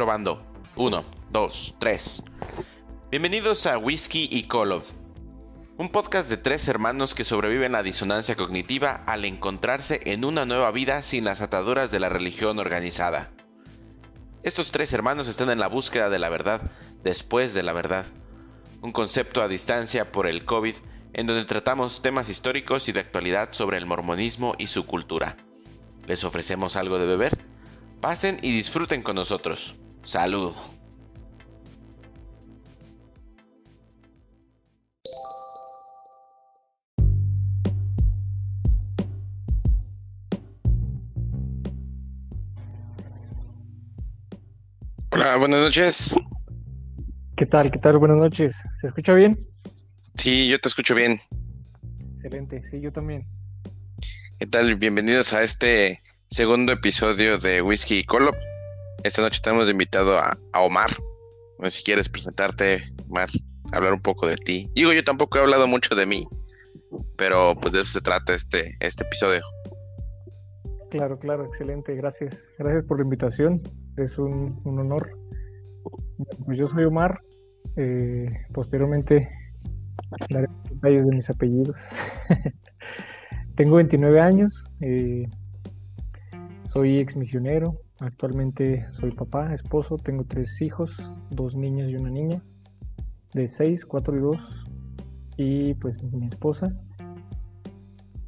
Probando. Uno, dos, tres. Bienvenidos a Whiskey y Colov, un podcast de tres hermanos que sobreviven la disonancia cognitiva al encontrarse en una nueva vida sin las ataduras de la religión organizada. Estos tres hermanos están en la búsqueda de la verdad después de la verdad, un concepto a distancia por el COVID en donde tratamos temas históricos y de actualidad sobre el mormonismo y su cultura. Les ofrecemos algo de beber. Pasen y disfruten con nosotros. Salud. Hola, buenas noches. ¿Qué tal? ¿Qué tal? Buenas noches. ¿Se escucha bien? Sí, yo te escucho bien. Excelente, sí, yo también. ¿Qué tal? Bienvenidos a este segundo episodio de Whisky y Colop. Esta noche tenemos invitado a, Omar. Si quieres presentarte, Omar, hablar un poco de ti. Digo, yo tampoco he hablado mucho de mí, pero pues de eso se trata este, este episodio. Claro, claro, excelente, gracias. Gracias por la invitación, es un, honor. Pues yo soy Omar, eh, posteriormente daré detalles de mis apellidos. Tengo 29 años, eh, soy ex misionero, actualmente soy papá, esposo, tengo tres hijos, dos niñas y una niña, de 6, 4 y 2, y pues mi esposa.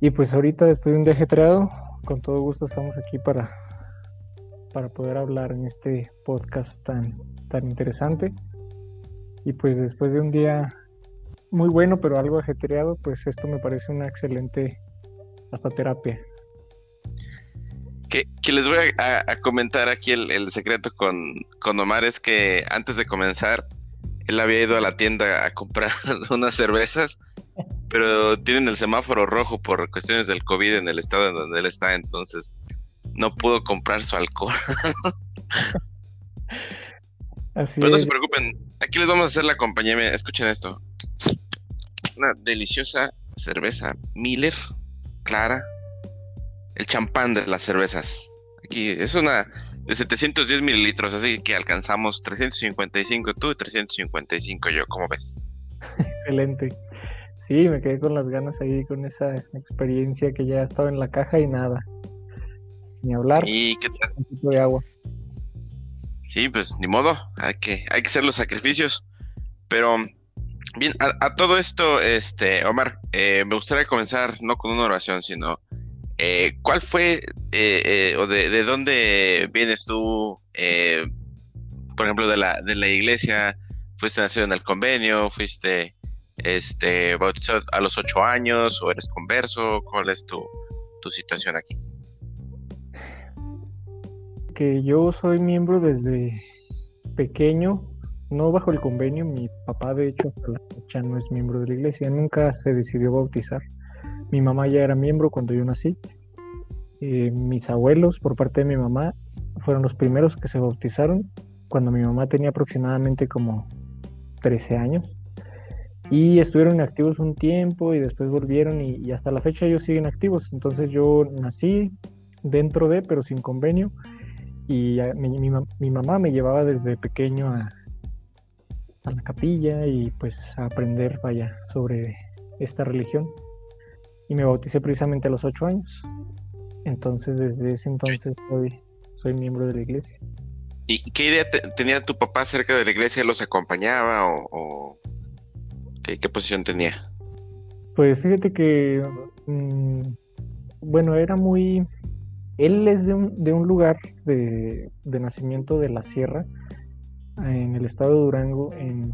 Y pues ahorita después de un día ajetreado, con todo gusto estamos aquí para, para poder hablar en este podcast tan, tan interesante. Y pues después de un día muy bueno, pero algo ajetreado, pues esto me parece una excelente hasta terapia. Que, les voy a, comentar aquí el, secreto con, con, Omar es que antes de comenzar, él había ido a la tienda a comprar unas cervezas, pero tienen el semáforo rojo por cuestiones del COVID en el estado en donde él está, entonces no pudo comprar su alcohol. pero no se preocupen, aquí les vamos a hacer la compañía, escuchen esto. Una deliciosa cerveza Miller clara, el champán de las cervezas. Aquí es una de 710 mililitros, así que alcanzamos 355 tú y 355 yo, ¿cómo ves? Excelente. Sí, me quedé con las ganas ahí, con esa experiencia que ya estaba en la caja y nada. Ni hablar. ¿Y qué tal? Un poquito de agua. Sí, pues ni modo, hay que, hay que hacer los sacrificios. Pero Bien, a, todo esto, este, Omar, eh, me gustaría comenzar no con una oración, sino eh, ¿cuál fue eh, o de, dónde vienes tú, por ejemplo, de la, de la iglesia? ¿Fuiste nacido en el convenio? ¿Fuiste este, bautizado a los ocho años o eres converso? ¿Cuál es tu, tu situación aquí? Que yo soy miembro desde pequeño no bajo el convenio, mi papá de hecho la fecha no es miembro de la iglesia, nunca se decidió bautizar. Mi mamá ya era miembro cuando yo nací. Mis abuelos, por parte de mi mamá, fueron los primeros que se bautizaron cuando mi mamá tenía aproximadamente como 13 años. Y estuvieron inactivos un tiempo y después volvieron y, hasta la fecha ellos siguen activos. Entonces yo nací dentro de, pero sin convenio. Y mi mamá me llevaba desde pequeño a, a la capilla y pues a aprender, vaya, sobre esta religión. Y me bauticé precisamente a los ocho años. Entonces, desde ese entonces soy, soy miembro de la iglesia. ¿Y qué idea tenía tu papá acerca de la iglesia? ¿Los acompañaba o, ¿qué, posición tenía? Pues fíjate que, mm, bueno, era muy... Él es de un, de un lugar de, de nacimiento de la sierra, en el estado de Durango, en,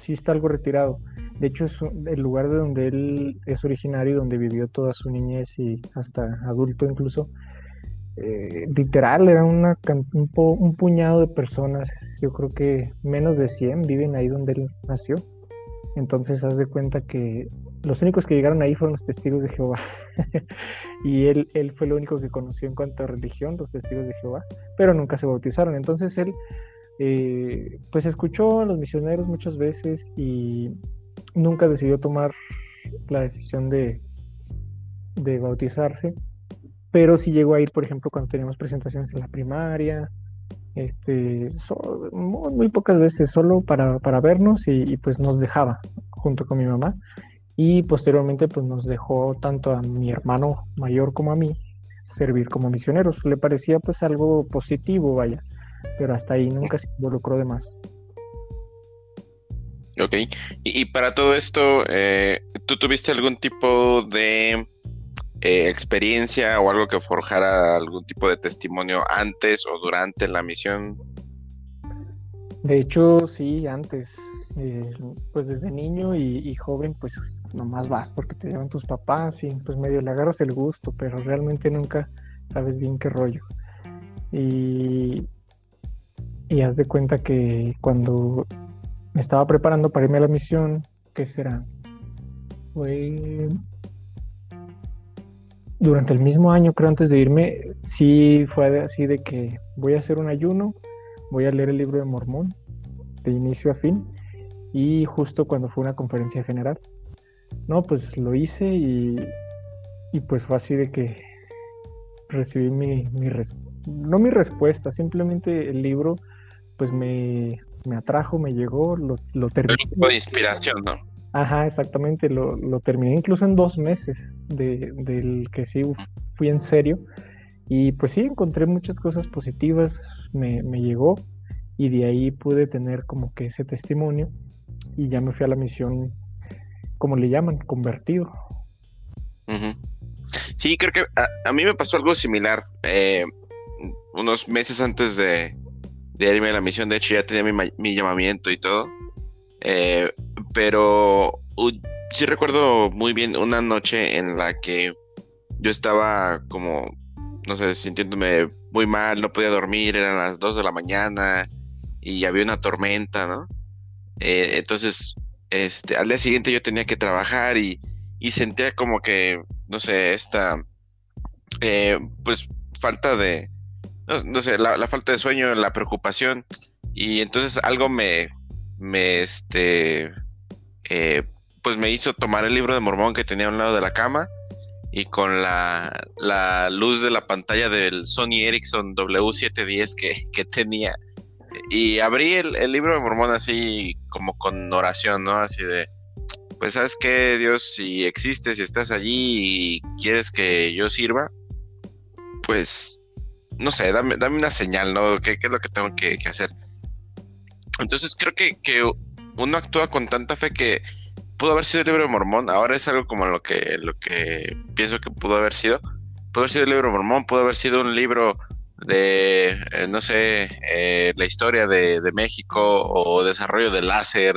sí está algo retirado. De hecho, es el lugar de donde él es originario, donde vivió toda su niñez y hasta adulto incluso. Eh, literal, era una, un, puñado de personas, yo creo que menos de 100 viven ahí donde él nació. Entonces, haz de cuenta que los únicos que llegaron ahí fueron los testigos de Jehová. y él, él fue lo único que conoció en cuanto a religión, los testigos de Jehová, pero nunca se bautizaron. Entonces, él eh, pues escuchó a los misioneros muchas veces y nunca decidió tomar la decisión de, de bautizarse, pero sí llegó a ir, por ejemplo, cuando teníamos presentaciones en la primaria este, muy, pocas veces, solo para, para vernos y, pues nos dejaba junto con mi mamá. Y posteriormente pues nos dejó tanto a mi hermano mayor como a mí servir como misioneros. Le parecía pues algo positivo, vaya, pero hasta ahí nunca se involucró de más. Ok, y, para todo esto, eh, ¿tú tuviste algún tipo de eh, experiencia o algo que forjara algún tipo de testimonio antes o durante la misión? De hecho, sí, antes. Eh, pues desde niño y, joven, pues nomás vas porque te llevan tus papás y pues medio le agarras el gusto, pero realmente nunca sabes bien qué rollo. Y, y haz de cuenta que cuando me estaba preparando para irme a la misión, ¿qué será? Fue durante el mismo año, creo, antes de irme, sí fue así de que voy a hacer un ayuno, voy a leer el libro de Mormón de inicio a fin y justo cuando fue una conferencia general. No, pues lo hice y, pues fue así de que recibí mi, mi no mi respuesta, simplemente el libro pues me, me atrajo, me llegó, lo, lo terminé. de inspiración, ¿no? Ajá, exactamente, lo, lo terminé incluso en dos meses de, del que sí fui en serio. Y pues sí, encontré muchas cosas positivas, me, me, llegó y de ahí pude tener como que ese testimonio y ya me fui a la misión, como le llaman, convertido. Sí, creo que a, mí me pasó algo similar. Eh, unos meses antes de, de, irme a la misión, de hecho ya tenía mi, mi llamamiento y todo. Eh, pero sí recuerdo muy bien una noche en la que yo estaba como, no sé, sintiéndome muy mal, no podía dormir, eran las 2 de la mañana y había una tormenta, ¿no? Eh, entonces, este, al día siguiente yo tenía que trabajar y, sentía como que, no sé, esta, eh, pues, falta de, no, sé, la, falta de sueño, la preocupación. Y entonces algo me, me, este, eh, pues me hizo tomar el libro de Mormón que tenía a un lado de la cama y con la, la luz de la pantalla del Sony Ericsson W710 que, que tenía. Y abrí el, libro de Mormón así como con oración, ¿no? Así de, pues sabes que Dios, si existes, si estás allí y quieres que yo sirva, pues, no sé, dame, dame una señal, ¿no? ¿Qué, es lo que tengo que, hacer? Entonces creo que, que uno actúa con tanta fe que pudo haber sido el libro de Mormón, ahora es algo como lo que, lo que pienso que pudo haber sido. Pudo haber sido el libro de Mormón, pudo haber sido un libro de, eh, no sé, eh, la historia de, México o desarrollo de láser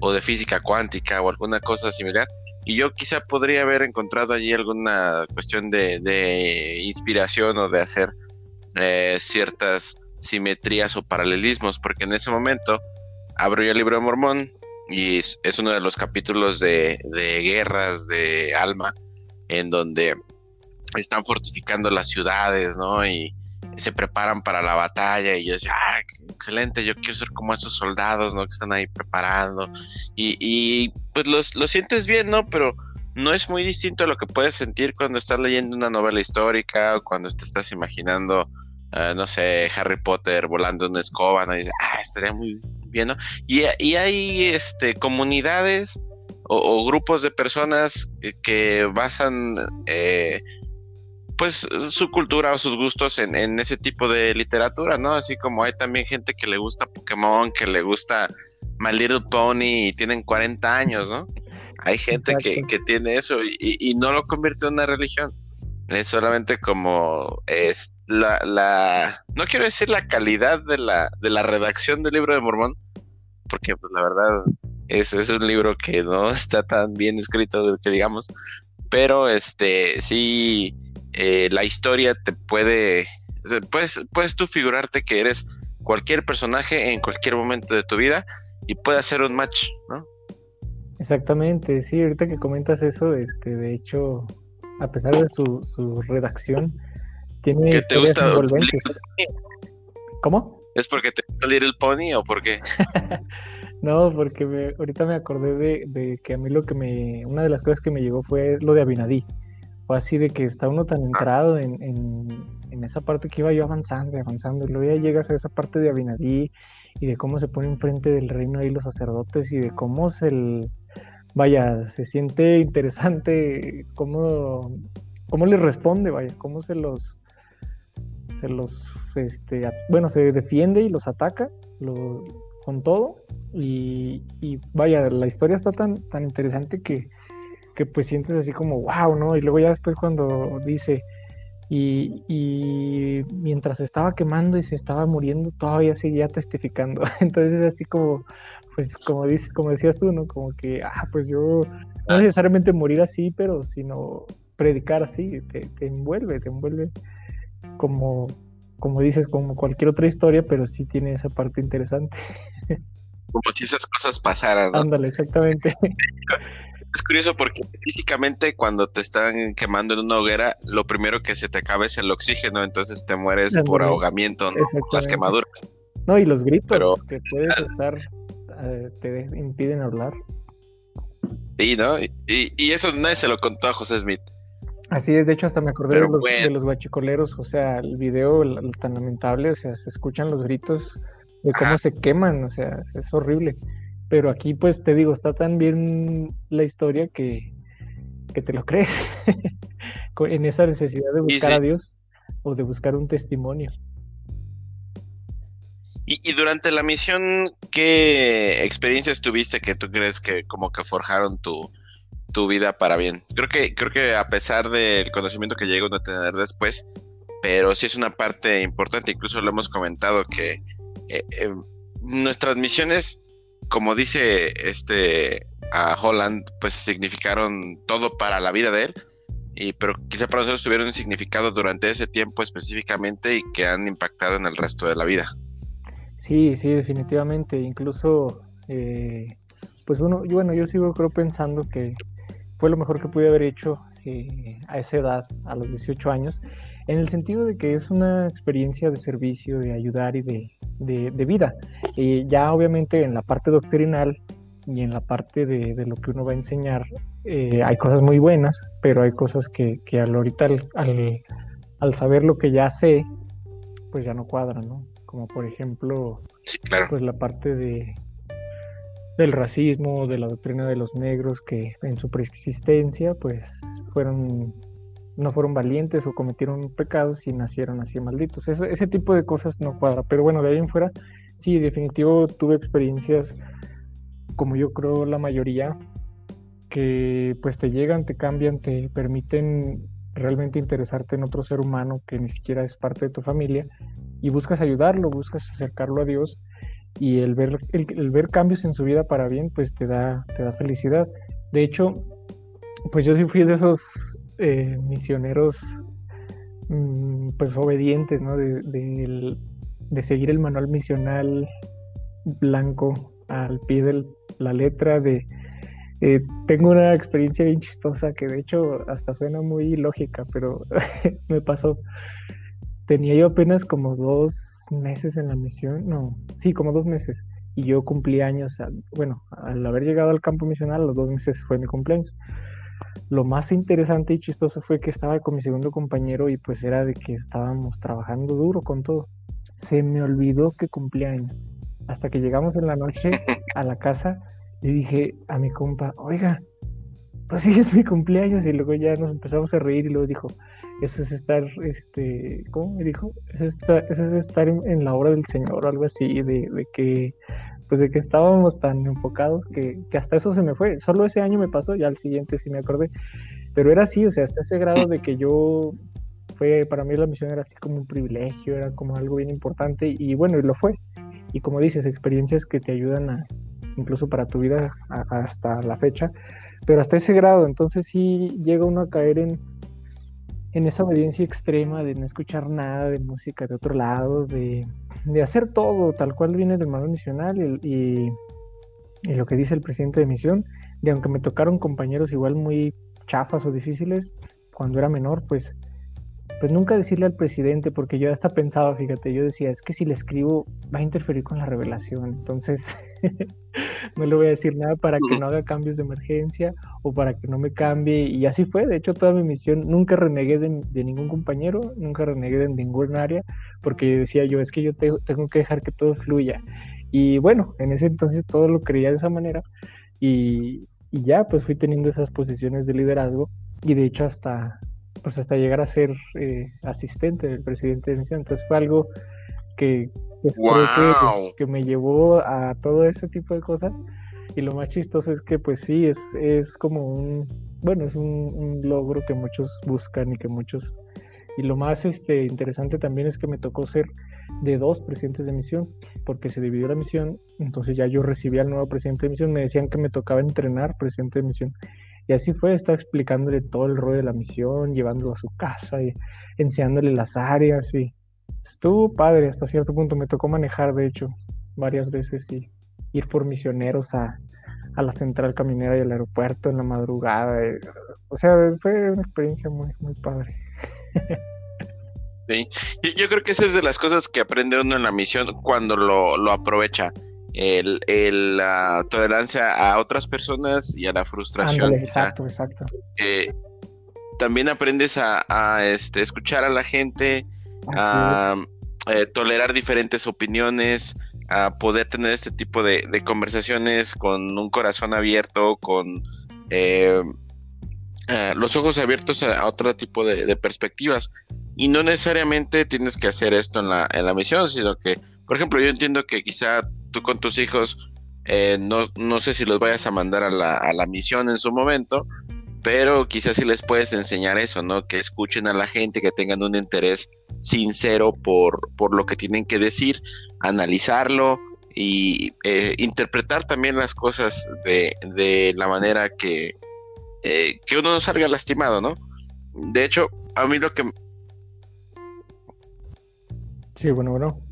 o de física cuántica o alguna cosa similar. Y yo quizá podría haber encontrado allí alguna cuestión de, inspiración o de hacer eh, ciertas simetrías o paralelismos, porque en ese momento abro yo el libro de Mormón y es, uno de los capítulos de, guerras de alma en donde están fortificando las ciudades, ¿no? Y se preparan para la batalla y yo decía, ah, excelente, yo quiero ser como esos soldados, ¿no? Que están ahí preparando y, y pues los, lo sientes bien, ¿no? Pero no es muy distinto a lo que puedes sentir cuando estás leyendo una novela histórica o cuando te estás imaginando Ah, no sé, Harry Potter volando una escoba, ¿no? Y dice, ah, estaría muy bien, ¿no? Y, hay este, comunidades o, grupos de personas que basan eh, pues su cultura o sus gustos en, ese tipo de literatura, ¿no? Así como hay también gente que le gusta Pokémon, que le gusta My Little Pony y tienen 40 años, ¿no? Hay gente que, tiene eso y, y, no lo convierte en una religión. Es solamente como es la, la, no quiero decir la calidad de la, de la redacción del libro de Mormón, porque pues la verdad es, es un libro que no está tan bien escrito que digamos, pero este sí eh, la historia te puede, puedes, puedes tú figurarte que eres cualquier personaje en cualquier momento de tu vida y puede hacer un match, ¿no? Exactamente, sí, ahorita que comentas eso, este, de hecho, a pesar de su, su redacción, tiene ¿Que te gusta ¿Cómo? ¿Es porque te gusta salir el Pony o por qué? no, porque me, ahorita me acordé de, que a mí lo que me. Una de las cosas que me llegó fue lo de Abinadí. fue así de que está uno tan entrado en, en, esa parte que iba yo avanzando y avanzando, y luego ya llegas a esa parte de Abinadí y de cómo se pone enfrente del reino ahí los sacerdotes y de cómo se el, vaya, se siente interesante cómo, cómo les responde, vaya, cómo se los se los este bueno se defiende y los ataca con todo y, y, vaya la historia está tan tan interesante que que pues sientes así como, wow, ¿no? Y luego ya después cuando dice, y, y, mientras estaba quemando y se estaba muriendo, todavía seguía testificando. Entonces así como, pues como dices, como decías tú, ¿no? Como que, ah, pues yo no necesariamente morir así, pero sino predicar así, te, te envuelve, te envuelve como, como dices, como cualquier otra historia, pero sí tiene esa parte interesante. Como si esas cosas pasaran. ¿no? Ándale, exactamente. Es curioso porque físicamente cuando te están quemando en una hoguera, lo primero que se te acaba es el oxígeno, entonces te mueres por ahogamiento, ¿no? Las quemaduras. No, y los gritos que puedes estar, eh, te impiden hablar. Sí, ¿no? Y, y, eso nadie se lo contó a José Smith. Así es, de hecho hasta me acordé de los, de los, guachicoleros, o sea, el video tan lamentable, o sea, se escuchan los gritos de cómo se queman, o sea, es horrible. Pero aquí, pues te digo, está tan bien la historia que, que te lo crees en esa necesidad de buscar a Dios o de buscar un testimonio. Y, durante la misión, ¿qué experiencias tuviste que tú crees que como que forjaron tu, tu vida para bien? Creo que, creo que a pesar del conocimiento que llega uno a tener después, pero sí es una parte importante, incluso lo hemos comentado que eh, eh, nuestras misiones como dice este a Holland, pues significaron todo para la vida de él. Y, pero quizá para nosotros tuvieron significado durante ese tiempo específicamente y que han impactado en el resto de la vida. Sí, sí, definitivamente. Incluso, eh, pues uno, yo, bueno, yo sigo creo pensando que fue lo mejor que pude haber hecho eh, a esa edad, a los 18 años, en el sentido de que es una experiencia de servicio, de ayudar y de, de, vida. Y ya obviamente en la parte doctrinal y en la parte de, lo que uno va a enseñar eh, hay cosas muy buenas, pero hay cosas que, que al ahorita al, al, saber lo que ya sé, pues ya no cuadran, ¿no? Como por ejemplo, pues la parte de del racismo, de la doctrina de los negros que en su preexistencia pues fueron no fueron valientes o cometieron pecados y nacieron así malditos. Ese, ese tipo de cosas no cuadra. Pero bueno, de ahí en fuera, sí, definitivo tuve experiencias, como yo creo la mayoría, que pues te llegan, te cambian, te permiten realmente interesarte en otro ser humano que ni siquiera es parte de tu familia y buscas ayudarlo, buscas acercarlo a Dios y el ver, el, ver cambios en su vida para bien, pues te da, te da felicidad. De hecho, pues yo sí fui de esos eh, misioneros mm, pues obedientes, ¿no? De, seguir el manual misional blanco al pie de la letra de... Eh, tengo una experiencia bien chistosa que de hecho hasta suena muy lógica, pero me pasó. Tenía yo apenas como dos meses en la misión, no, sí, como dos meses. Y yo cumplí años, bueno, al haber llegado al campo misional, los dos meses fue mi cumpleaños. Lo más interesante y chistoso fue que estaba con mi segundo compañero y pues era de que estábamos trabajando duro con todo. Se me olvidó que cumplía años. Hasta que llegamos en la noche a la casa, le dije a mi compa, oiga, pues sí es mi cumpleaños y luego ya nos empezamos a reír y luego dijo, eso es estar, este, ¿cómo me dijo? Eso es estar, en, la obra del Señor o algo así, de, de que pues de que estábamos tan enfocados que, hasta eso se me fue. Solo ese año me pasó, ya al siguiente sí me acordé. Pero era así, o sea, hasta ese grado de que yo fue, para mí la misión era así como un privilegio, era como algo bien importante y bueno, y lo fue. Y como dices, experiencias que te ayudan a, incluso para tu vida hasta la fecha, pero hasta ese grado, entonces sí llega uno a caer en, en esa obediencia extrema de no escuchar nada de música de otro lado, de, hacer todo tal cual viene del manual misional y, y, lo que dice el presidente de misión, de aunque me tocaron compañeros igual muy chafas o difíciles, cuando era menor, pues, pues nunca decirle al presidente, porque yo hasta pensaba, fíjate, yo decía, es que si le escribo va a interferir con la revelación, entonces no le voy a decir nada para que no haga cambios de emergencia o para que no me cambie, y así fue, de hecho toda mi misión, nunca renegué de, ningún compañero, nunca renegué de ningún área, porque decía yo, es que yo tengo que dejar que todo fluya, y bueno, en ese entonces todo lo creía de esa manera, y, y ya pues fui teniendo esas posiciones de liderazgo, y de hecho hasta pues hasta llegar a ser eh, asistente del presidente de misión. Entonces fue algo que, que, me llevó a todo ese tipo de cosas. Y lo más chistoso es que pues sí, es, es como un, bueno, es un, logro que muchos buscan y que muchos... Y lo más este, interesante también es que me tocó ser de dos presidentes de misión, porque se dividió la misión, entonces ya yo recibí al nuevo presidente de misión, me decían que me tocaba entrenar presidente de misión. Y así fue, estaba explicándole todo el rol de la misión, llevándolo a su casa y enseñándole las áreas y estuvo padre hasta cierto punto. Me tocó manejar, de hecho, varias veces y ir por misioneros a, la central caminera y al aeropuerto en la madrugada. o sea, fue una experiencia muy, muy padre. Sí. Yo, creo que esa es de las cosas que aprende uno en la misión cuando lo, lo aprovecha el, la tolerancia a otras personas y a la frustración. exacto, exacto. Eh, también aprendes a, este, escuchar a la gente, a eh, tolerar diferentes opiniones, a poder tener este tipo de, conversaciones con un corazón abierto, con eh, los ojos abiertos a, otro tipo de, perspectivas. Y no necesariamente tienes que hacer esto en la, en la misión, sino que, por ejemplo, yo entiendo que quizá tú con tus hijos, eh, no, no, sé si los vayas a mandar a la, a la misión en su momento, pero quizás sí les puedes enseñar eso, ¿no? Que escuchen a la gente, que tengan un interés sincero por, por lo que tienen que decir, analizarlo y eh, interpretar también las cosas de, de la manera que, eh, que uno no salga lastimado, ¿no? De hecho, a mí lo que... Sí, bueno, bueno.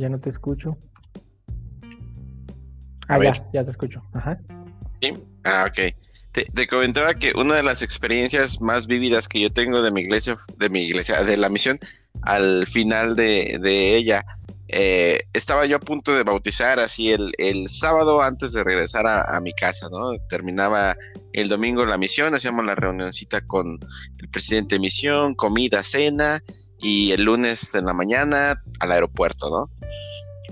Ya no te escucho. ah, ya, ya te escucho. Ajá. ¿Sí? Ah, ok. Te, comentaba que una de las experiencias más vívidas que yo tengo de mi iglesia, de mi iglesia, de la misión, al final de, ella, eh, estaba yo a punto de bautizar así el, sábado antes de regresar a, mi casa, ¿no? Terminaba el domingo la misión, hacíamos la reunioncita con el presidente de misión, comida, cena, y el lunes en la mañana al aeropuerto, ¿no?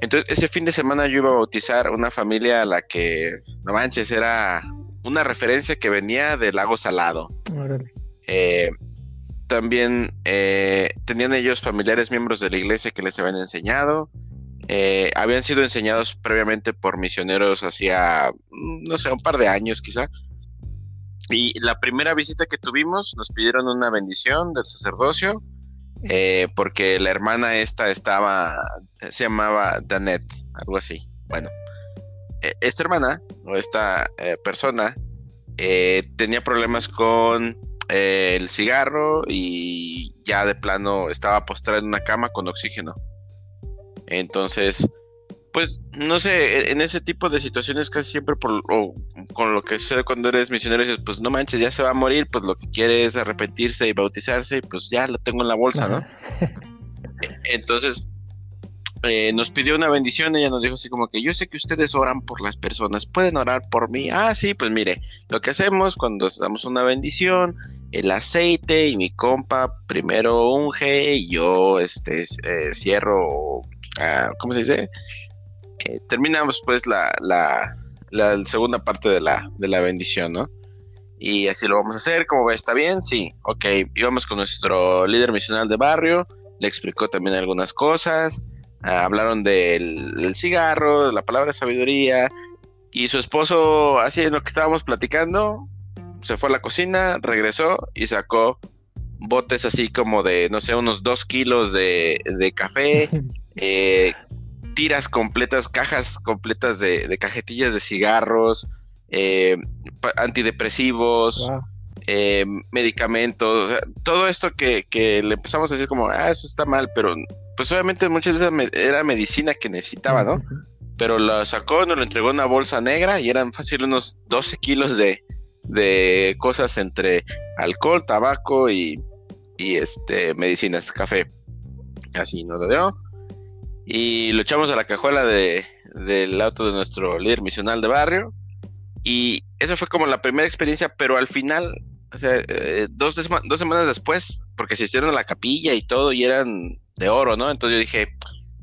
Entonces, ese fin de semana yo iba a bautizar una familia a la que, no manches, era una referencia que venía del lago Salado. Eh, también eh, tenían ellos familiares miembros de la iglesia que les habían enseñado. Eh, habían sido enseñados previamente por misioneros hacía, no sé, un par de años quizá. Y la primera visita que tuvimos nos pidieron una bendición del sacerdocio eh, porque la hermana esta estaba, se llamaba Danet, algo así. Bueno, eh, esta hermana o esta eh, persona tenía problemas con el cigarro y ya de plano estaba postrada en una cama con oxígeno. Entonces, pues no sé, e, en ese tipo de situaciones casi siempre por o con lo que sucede cuando eres misionero dices, pues no manches, ya se va a morir, pues lo que quiere es arrepentirse y bautizarse y pues ya lo tengo en la bolsa, ¿no? E, entonces eh, nos pidió una bendición, ella nos dijo así como que yo sé que ustedes oran por las personas, pueden orar por mí. Ah, sí, pues mire, lo que hacemos cuando damos una bendición, el aceite y mi compa primero unge y yo este eh, cierro, ah, ¿cómo se dice? Eh, terminamos pues la, la, la, segunda parte de la, de la bendición, ¿no? Y así lo vamos a hacer, ¿cómo va? ¿Está bien? Sí, ok. Íbamos con nuestro líder misional de barrio, le explicó también algunas cosas, ah, hablaron del, cigarro, de la palabra sabiduría, y su esposo, así en lo que estábamos platicando, se fue a la cocina, regresó y sacó botes así como de, no sé, unos dos kilos de, de café, eh, tiras completas, cajas completas de, cajetillas de cigarros, eh, antidepresivos, eh, medicamentos, todo esto que, le empezamos a decir como, ah, eso está mal, pero pues obviamente muchas de esas era medicina que necesitaba, ¿no? Pero lo sacó, nos lo entregó en una bolsa negra y eran fácil unos 12 kilos de, de cosas entre alcohol, tabaco y, y este medicinas, café. Así nos lo dio. Y lo echamos a la cajuela de, del auto de nuestro líder misional de barrio. Y esa fue como la primera experiencia, pero al final, o sea, eh, dos, dos semanas después, porque asistieron a la capilla y todo, y eran de oro, ¿no? Entonces yo dije,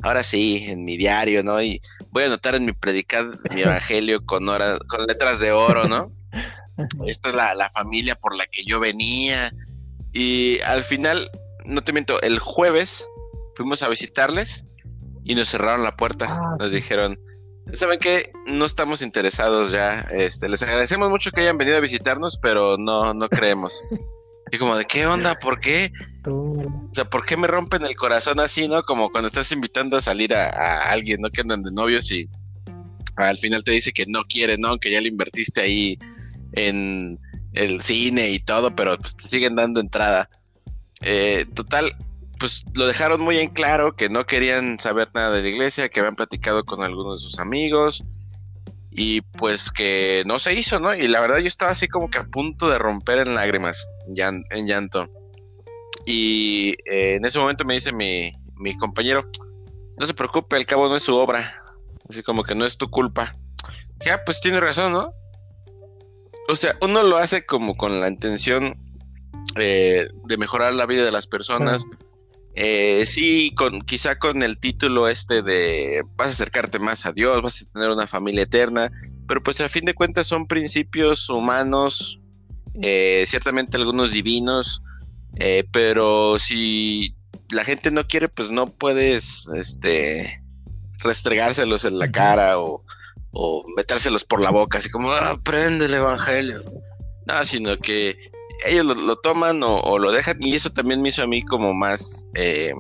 ahora sí, en mi diario, ¿no? Y voy a anotar en mi predicar mi evangelio con, con letras de oro, ¿no? Esta es la, la, familia por la que yo venía. Y al final, no te miento, el jueves fuimos a visitarles y nos cerraron la puerta. Ah, nos dijeron, ¿saben qué? No estamos interesados ya. Este, les agradecemos mucho que hayan venido a visitarnos, pero no, no creemos. Y como de qué onda, ¿por qué? O sea, ¿por qué me rompen el corazón así, no? Como cuando estás invitando a salir a, alguien, ¿no? Que andan de novios y al final te dice que no quiere, ¿no? Que ya le invertiste ahí en el cine y todo, pero pues te siguen dando entrada. Eh, total, pues lo dejaron muy en claro que no querían saber nada de la iglesia, que habían platicado con algunos de sus amigos y pues que no se hizo, ¿no? Y la verdad yo estaba así como que a punto de romper en lágrimas, en llanto. Y eh, en ese momento me dice mi, mi compañero, no se preocupe, al cabo no es su obra, así como que no es tu culpa. Ya, pues tiene razón, ¿no? O sea, uno lo hace como con la intención eh, de mejorar la vida de las personas. Eh, sí, con, quizá con el título este de vas a acercarte más a Dios, vas a tener una familia eterna, pero pues a fin de cuentas son principios humanos, eh, ciertamente algunos divinos, eh, pero si la gente no quiere, pues no puedes este, restregárselos en la cara o, o metérselos por la boca, así como, ah, prende el evangelio. No, sino que ellos lo, toman o, lo dejan y eso también me hizo a mí como más eh,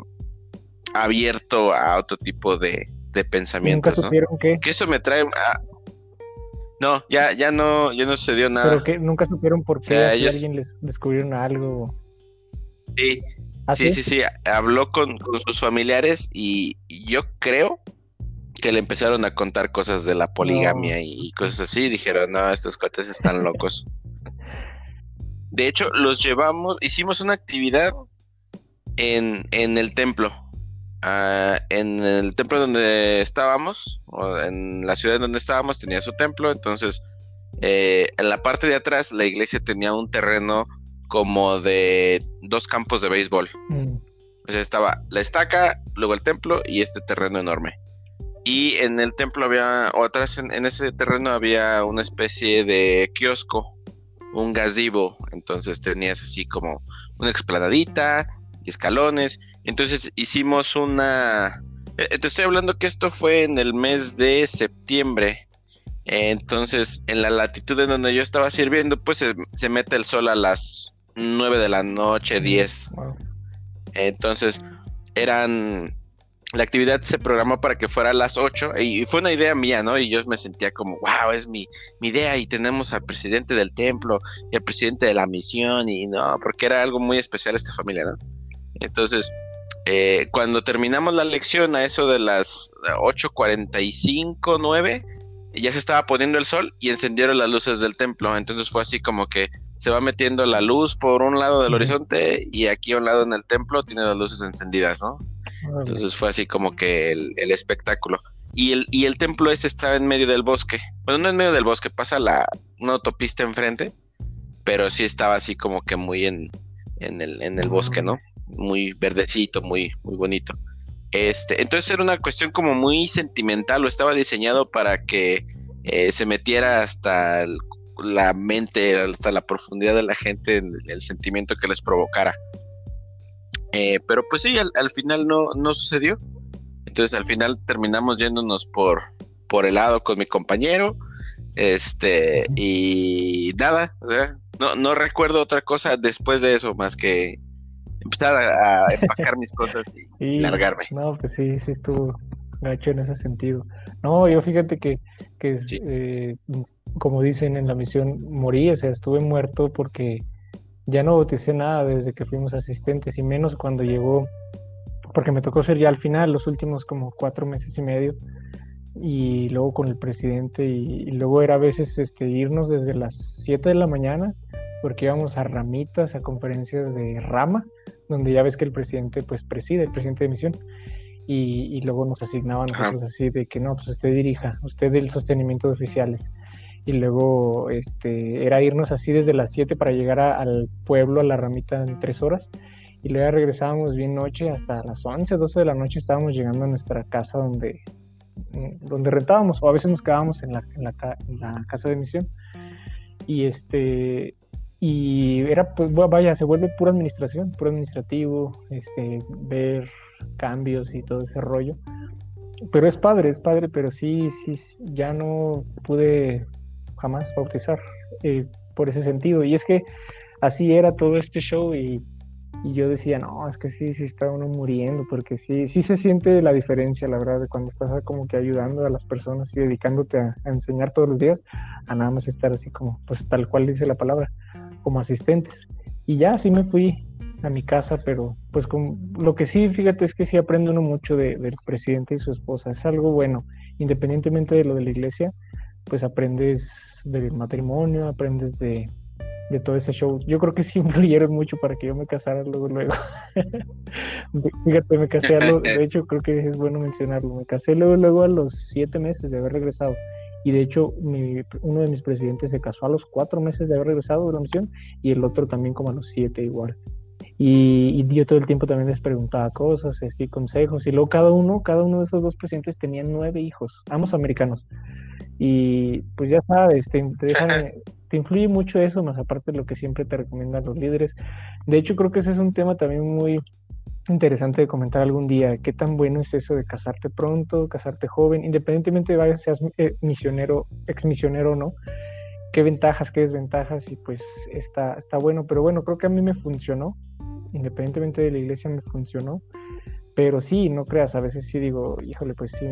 abierto a otro tipo de, pensamientos. ¿Nunca supieron qué? Que eso me trae... No, ya, ya no, ya no sucedió nada. Pero que nunca supieron por qué alguien les descubrieron algo. Sí, ¿Ah, sí, sí, sí, habló con, sus familiares y, yo creo que le empezaron a contar cosas de la poligamia y cosas así. Dijeron, no, estos cuates están locos. De hecho, los llevamos, hicimos una actividad en, el templo. Ah, en el templo donde estábamos, o en la ciudad donde estábamos, tenía su templo. Entonces, eh, en la parte de atrás, la iglesia tenía un terreno como de dos campos de béisbol. Mm. O sea, estaba la estaca, luego el templo y este terreno enorme. Y en el templo había, o atrás en ese terreno había una especie de kiosco un gazebo, entonces tenías así como una explanadita y escalones. Entonces hicimos una... Eh, te estoy hablando que esto fue en el mes de septiembre. Entonces, en la latitud en donde yo estaba sirviendo, pues se, mete el sol a las 9 de la noche, 10. Entonces, eran la actividad se programó para que fuera a las 8 y fue una idea mía, ¿no? Y yo me sentía como, wow, es mi, idea y tenemos al presidente del templo y al presidente de la misión y no, porque era algo muy especial esta familia, ¿no? Entonces, eh, cuando terminamos la lección a eso de las 8.45, 9, ya se estaba poniendo el sol y encendieron las luces del templo, entonces fue así como que se va metiendo la luz por un lado del horizonte y aquí a un lado en el templo tiene las luces encendidas, ¿no? Entonces fue así como que el, espectáculo. Y el, y el templo ese estaba en medio del bosque. Bueno, no en medio del bosque, pasa la, una autopista enfrente, pero sí estaba así como que muy en, en, el, en el bosque, ¿no? Muy verdecito, muy, muy bonito. Este, entonces era una cuestión como muy sentimental, o estaba diseñado para que eh, se metiera hasta la mente, hasta la profundidad de la gente, en el sentimiento que les provocara. Eh, pero pues sí, al, final no, no, sucedió. Entonces al final terminamos yéndonos por, por helado con mi compañero. Este, y nada, no, no recuerdo otra cosa después de eso más que empezar a, empacar mis cosas y, largarme. No, pues sí, sí estuvo hecho en ese sentido. No, yo fíjate que, que eh, como dicen en la misión, morí, o sea, estuve muerto porque ya no bauticé nada desde que fuimos asistentes y menos cuando llegó, porque me tocó ser ya al final, los últimos como cuatro meses y medio. y luego con el presidente y, luego era a veces este, irnos desde las 7 de la mañana porque íbamos a ramitas, a conferencias de rama, donde ya ves que el presidente pues preside, el presidente de misión, y, luego nos asignaban nosotros así de que no, pues usted dirija, usted el sostenimiento de oficiales. Y luego este, era irnos así desde las 7 para llegar al pueblo, a la ramita en tres horas. Y luego regresábamos bien noche, hasta las 11, 12 de la noche estábamos llegando a nuestra casa donde, mm, donde rentábamos, o a veces nos quedábamos en la, en la, en la casa de misión. Y este, y era pues vaya se vuelve pura administración puro administrativo este ver cambios y todo ese rollo pero es padre es padre pero sí sí ya no pude jamás bautizar eh, por ese sentido y es que así era todo este show y, y, yo decía no es que sí sí está uno muriendo porque sí sí se siente la diferencia la verdad de cuando estás como que ayudando a las personas y dedicándote a enseñar todos los días a nada más estar así como pues tal cual dice la palabra como asistentes. Y ya así me fui a mi casa, pero pues con, lo que sí, fíjate, es que sí aprendo uno mucho de, del presidente y su esposa. Es algo bueno, independientemente de lo de la iglesia, pues aprendes del matrimonio, aprendes de, de todo ese show. Yo creo que sí influyeron mucho para que yo me casara luego, luego. Fíjate, me casé, a de hecho creo que es bueno mencionarlo, me casé luego, luego a los siete meses de haber regresado. Y de hecho, uno de mis presidentes se casó a los cuatro meses de haber regresado de la misión y el otro también como a los siete igual. Y, yo todo el tiempo también les preguntaba cosas, así consejos. Y luego cada uno, cada uno de esos dos presidentes tenía nueve hijos, ambos americanos. Y pues ya sabes, te, te influye mucho eso, más aparte de lo que siempre te recomiendan los líderes. De hecho, creo que ese es un tema también muy, interesante de comentar algún día. ¿Qué tan bueno es eso de casarte pronto, casarte joven, independientemente de que seas eh, misionero, ex misionero o no? ¿Qué ventajas, qué desventajas? Y pues está, está bueno, pero bueno, creo que a mí me funcionó, independientemente de la iglesia me funcionó. Pero sí, no creas, a veces sí digo, híjole, pues sí,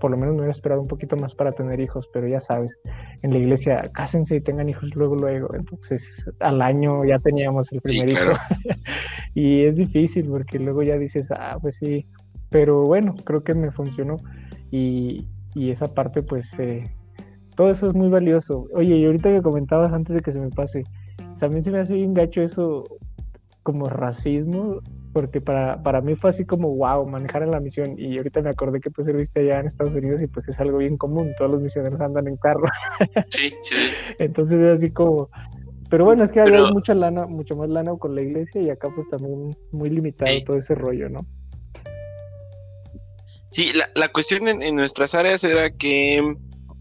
por lo menos me hubiera esperado un poquito más para tener hijos, pero ya sabes, en la iglesia cásense y tengan hijos luego, luego. Entonces, al año ya teníamos el primer hijo. y es difícil porque luego ya dices, ah, pues sí, pero bueno, creo que me funcionó. Y, y esa parte, pues, eh, todo eso es muy valioso. Oye, y ahorita que comentabas antes de que se me pase, también se me hace bien gacho eso como racismo porque para, para mí fue así como, wow, manejar en la misión. Y ahorita me acordé que tú serviste allá en Estados Unidos y pues es algo bien común, todos los misioneros andan en carro. Sí, sí. Entonces es así como... Pero bueno, es que hay mucha lana, mucho más lana con la iglesia y acá pues también muy limitado todo ese rollo, ¿no? Sí, la, la cuestión en, nuestras áreas era que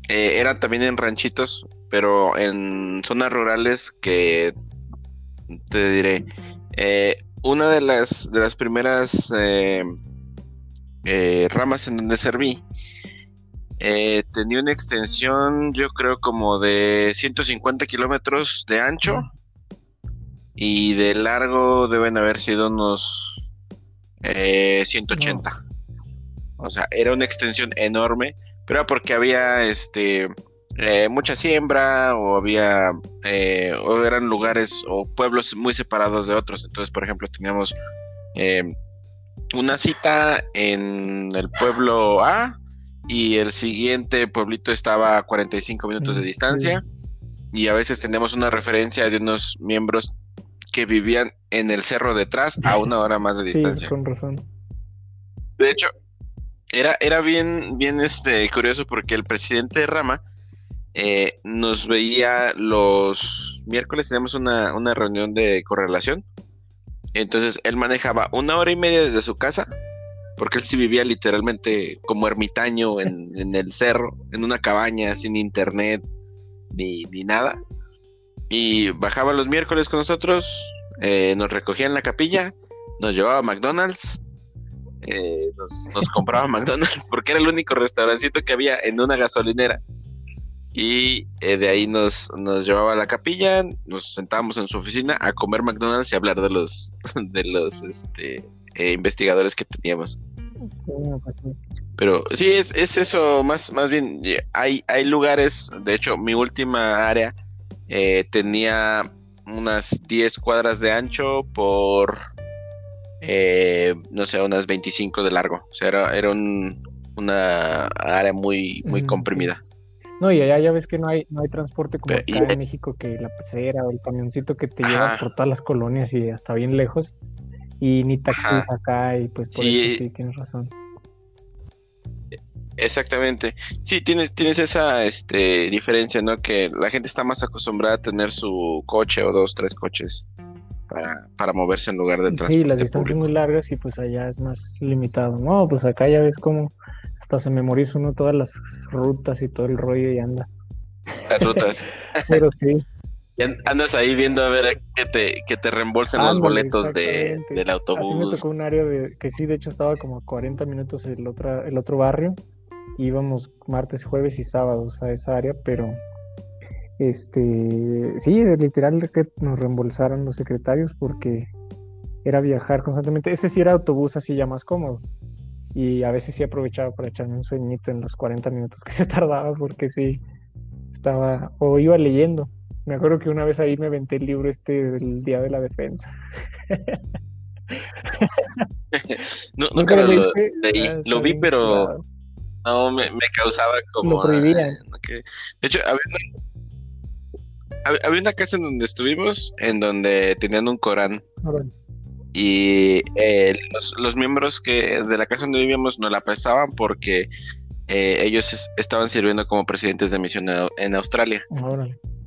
eh, eran también en ranchitos, pero en zonas rurales que, te diré, eh, una de las, de las primeras eh, eh, ramas en donde serví eh, tenía una extensión, yo creo, como de 150 kilómetros de ancho y de largo deben haber sido unos 180. O sea, era una extensión enorme, pero porque había este eh, mucha siembra o había eh, o eran lugares o pueblos muy separados de otros. Entonces, por ejemplo, teníamos eh, una cita en el pueblo A y el siguiente pueblito estaba a 45 minutos de distancia y a veces tenemos una referencia de unos miembros que vivían en el cerro detrás a una hora más de distancia. con razón. De hecho, era, era bien, bien este, curioso porque el presidente de Rama eh, nos veía los miércoles, tenemos una, reunión de correlación. Entonces él manejaba una hora y media desde su casa, porque él sí vivía literalmente como ermitaño en, el cerro, en una cabaña, sin internet ni, nada. Y bajaba los miércoles con nosotros, eh, nos recogía en la capilla, nos llevaba a McDonald's, eh, nos, nos compraba McDonald's, porque era el único restaurancito que había en una gasolinera. Y eh, de ahí nos, nos llevaba a la capilla, nos sentábamos en su oficina a comer McDonald's y hablar de los, de los este, eh, investigadores que teníamos. Pero sí, es, es eso, más, más bien, hay, hay lugares, de hecho, mi última área eh, tenía unas 10 cuadras de ancho por, no sé, unas 25 de largo. O sea, era, era un, una área muy, muy comprimida. No, y allá ya ves que no hay, no hay transporte como acá en México, que la pecera o el camioncito que te lleva por todas las colonias y hasta bien lejos. Y ni taxi acá, y pues por sí. eso sí tienes razón. Exactamente. Sí, tienes, tienes esa este, diferencia, ¿no? Que la gente está más acostumbrada a tener su coche o dos, tres coches para, para moverse en lugar del transporte. Sí, las distancias muy largas y pues allá es más limitado. No, pues acá ya ves cómo hasta se memoriza uno todas las rutas y todo el rollo y anda. Las rutas. Pero sí. Y andas ahí viendo a ver que te, que te reembolsen los boletos de, del autobús. Así me tocó un área de, que sí, de hecho estaba como a 40 minutos el, otro el otro barrio. Íbamos martes, jueves y sábados a esa área, pero este sí, literal que nos reembolsaron los secretarios porque era viajar constantemente. Ese sí era autobús así ya más cómodo y a veces sí aprovechaba para echarme un sueñito en los 40 minutos que se tardaba porque sí estaba o iba leyendo. Me acuerdo que una vez ahí me aventé el libro este del Día de la Defensa. nunca lo, leí, ah, lo vi, pero no me, causaba como. Lo De hecho, había una, había una casa en donde estuvimos en donde tenían un Corán y eh, los, miembros que de la casa donde vivíamos nos la prestaban porque eh, ellos estaban sirviendo como presidentes de misión en Australia.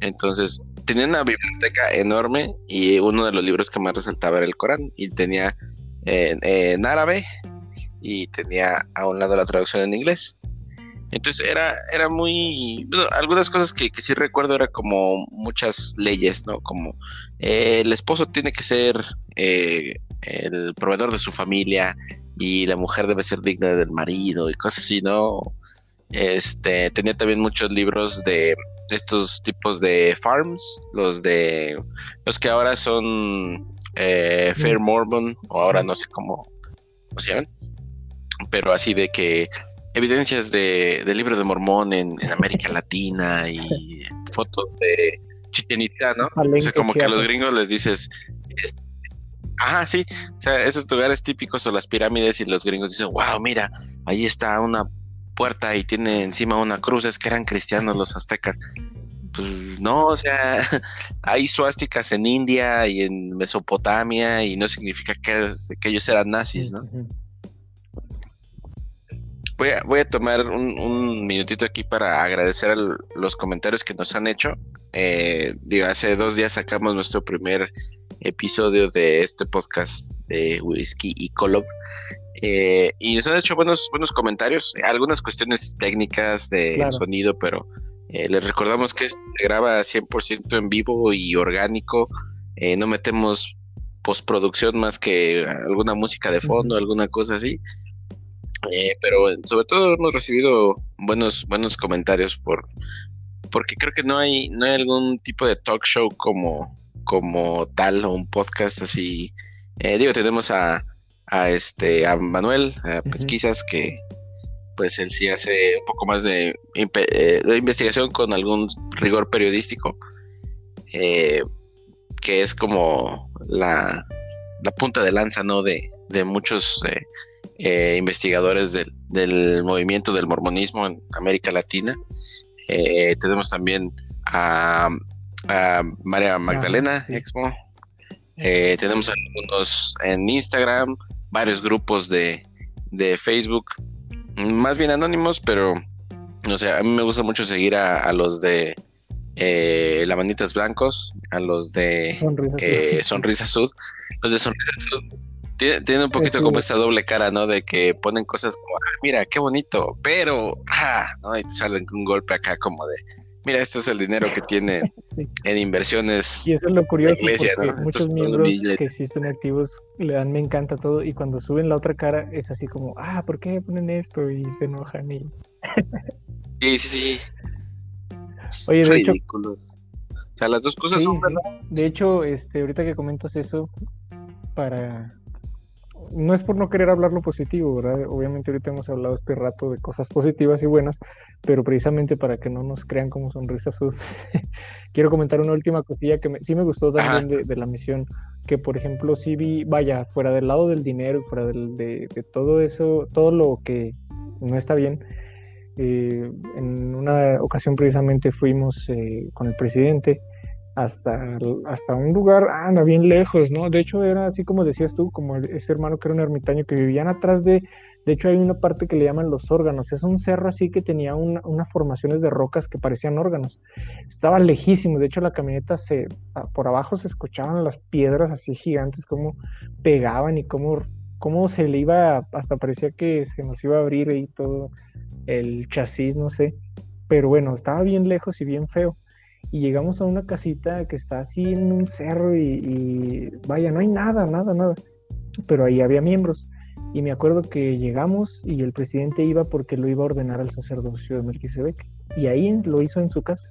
Entonces, tenían una biblioteca enorme y uno de los libros que más resaltaba era el Corán y tenía en árabe y tenía a un lado la traducción en inglés. Entonces era, era muy, algunas cosas que, que, sí recuerdo era como muchas leyes, ¿no? Como eh, el esposo tiene que ser eh, el proveedor de su familia y la mujer debe ser digna del marido y cosas así, ¿no? Este, tenía también muchos libros de estos tipos de farms, los de, los que ahora son eh, Fair Mormon, o ahora no sé cómo, cómo se llaman, pero así de que evidencias de, del libro de Mormón en, América Latina y fotos de Chichen ¿no? O sea, como que a los gringos les dices, ah, sí, o sea, esos lugares típicos o las pirámides y los gringos dicen, wow, mira, ahí está una puerta y tiene encima una cruz, es que eran cristianos los aztecas. Pues no, o sea, hay suásticas en India y en Mesopotamia y no significa que, que ellos eran nazis, ¿no? Voy a, tomar un, minutito aquí para agradecer los comentarios que nos han hecho. Eh, digo, hace dos días sacamos nuestro primer episodio de este podcast de Whisky y Colob. Eh, y nos han hecho buenos, buenos comentarios, algunas cuestiones técnicas de sonido, pero eh, les recordamos que se graba 100% en vivo y orgánico. no metemos postproducción más que alguna música de fondo, alguna cosa así. Eh, pero sobre todo hemos recibido buenos, buenos comentarios por porque creo que no hay, no hay algún tipo de talk show como, como tal o un podcast así. Eh, digo, tenemos a, a este a Manuel a Pesquisas que pues él sí hace un poco más de, eh, de investigación con algún rigor periodístico que es como la, la punta de lanza no de, de muchos eh, investigadores del, movimiento del mormonismo en América Latina. Eh, tenemos también a, María Magdalena Expo. Eh, tenemos algunos en Instagram, varios grupos de, Facebook, más bien anónimos, pero no sé, a mí me gusta mucho seguir a, los de eh, Lamanitas Blancos, a los de Sonrisa Sud. Los de Sonrisa Sud tiene, un poquito como esta doble cara, ¿no? De que ponen cosas como, ah, mira, qué bonito, pero, ah, ¿no? Y te salen un golpe acá como de, mira, esto es el dinero que tienen en inversiones. Y eso es lo curioso, porque muchos miembros que sí son activos le dan me encanta todo, y cuando suben la otra cara es así como, ah, ¿por qué ponen esto? Y se enojan y... sí, sí, sí. Oye, de hecho... O sea, las dos cosas son De hecho, este, ahorita que comentas eso, para no es por no querer hablar lo positivo, ¿verdad? Obviamente ahorita hemos hablado este rato de cosas positivas y buenas, pero precisamente para que no nos crean como sonrisas sus, quiero comentar una última cosilla que sí me gustó también de, la misión, que por ejemplo sí vi, vaya, fuera del lado del dinero, fuera del, de, todo eso, todo lo que no está bien. Eh, en una ocasión precisamente fuimos eh, con el presidente hasta, hasta un lugar, anda bien lejos, ¿no? De hecho era así como decías tú, como ese hermano que era un ermitaño que vivían atrás de, de hecho hay una parte que le llaman los órganos, es un cerro así que tenía unas formaciones de rocas que parecían órganos, estaba lejísimo, de hecho la camioneta se, por abajo se escuchaban las piedras así gigantes como pegaban y cómo, cómo se le iba, hasta parecía que se nos iba a abrir ahí todo el chasis, no sé, pero bueno, estaba bien lejos y bien feo y llegamos a una casita que está así en un cerro y, vaya, no hay nada, nada, nada. Pero ahí había miembros. Y me acuerdo que llegamos y el presidente iba porque lo iba a ordenar al sacerdocio de Melquisedec. Y ahí lo hizo en su casa.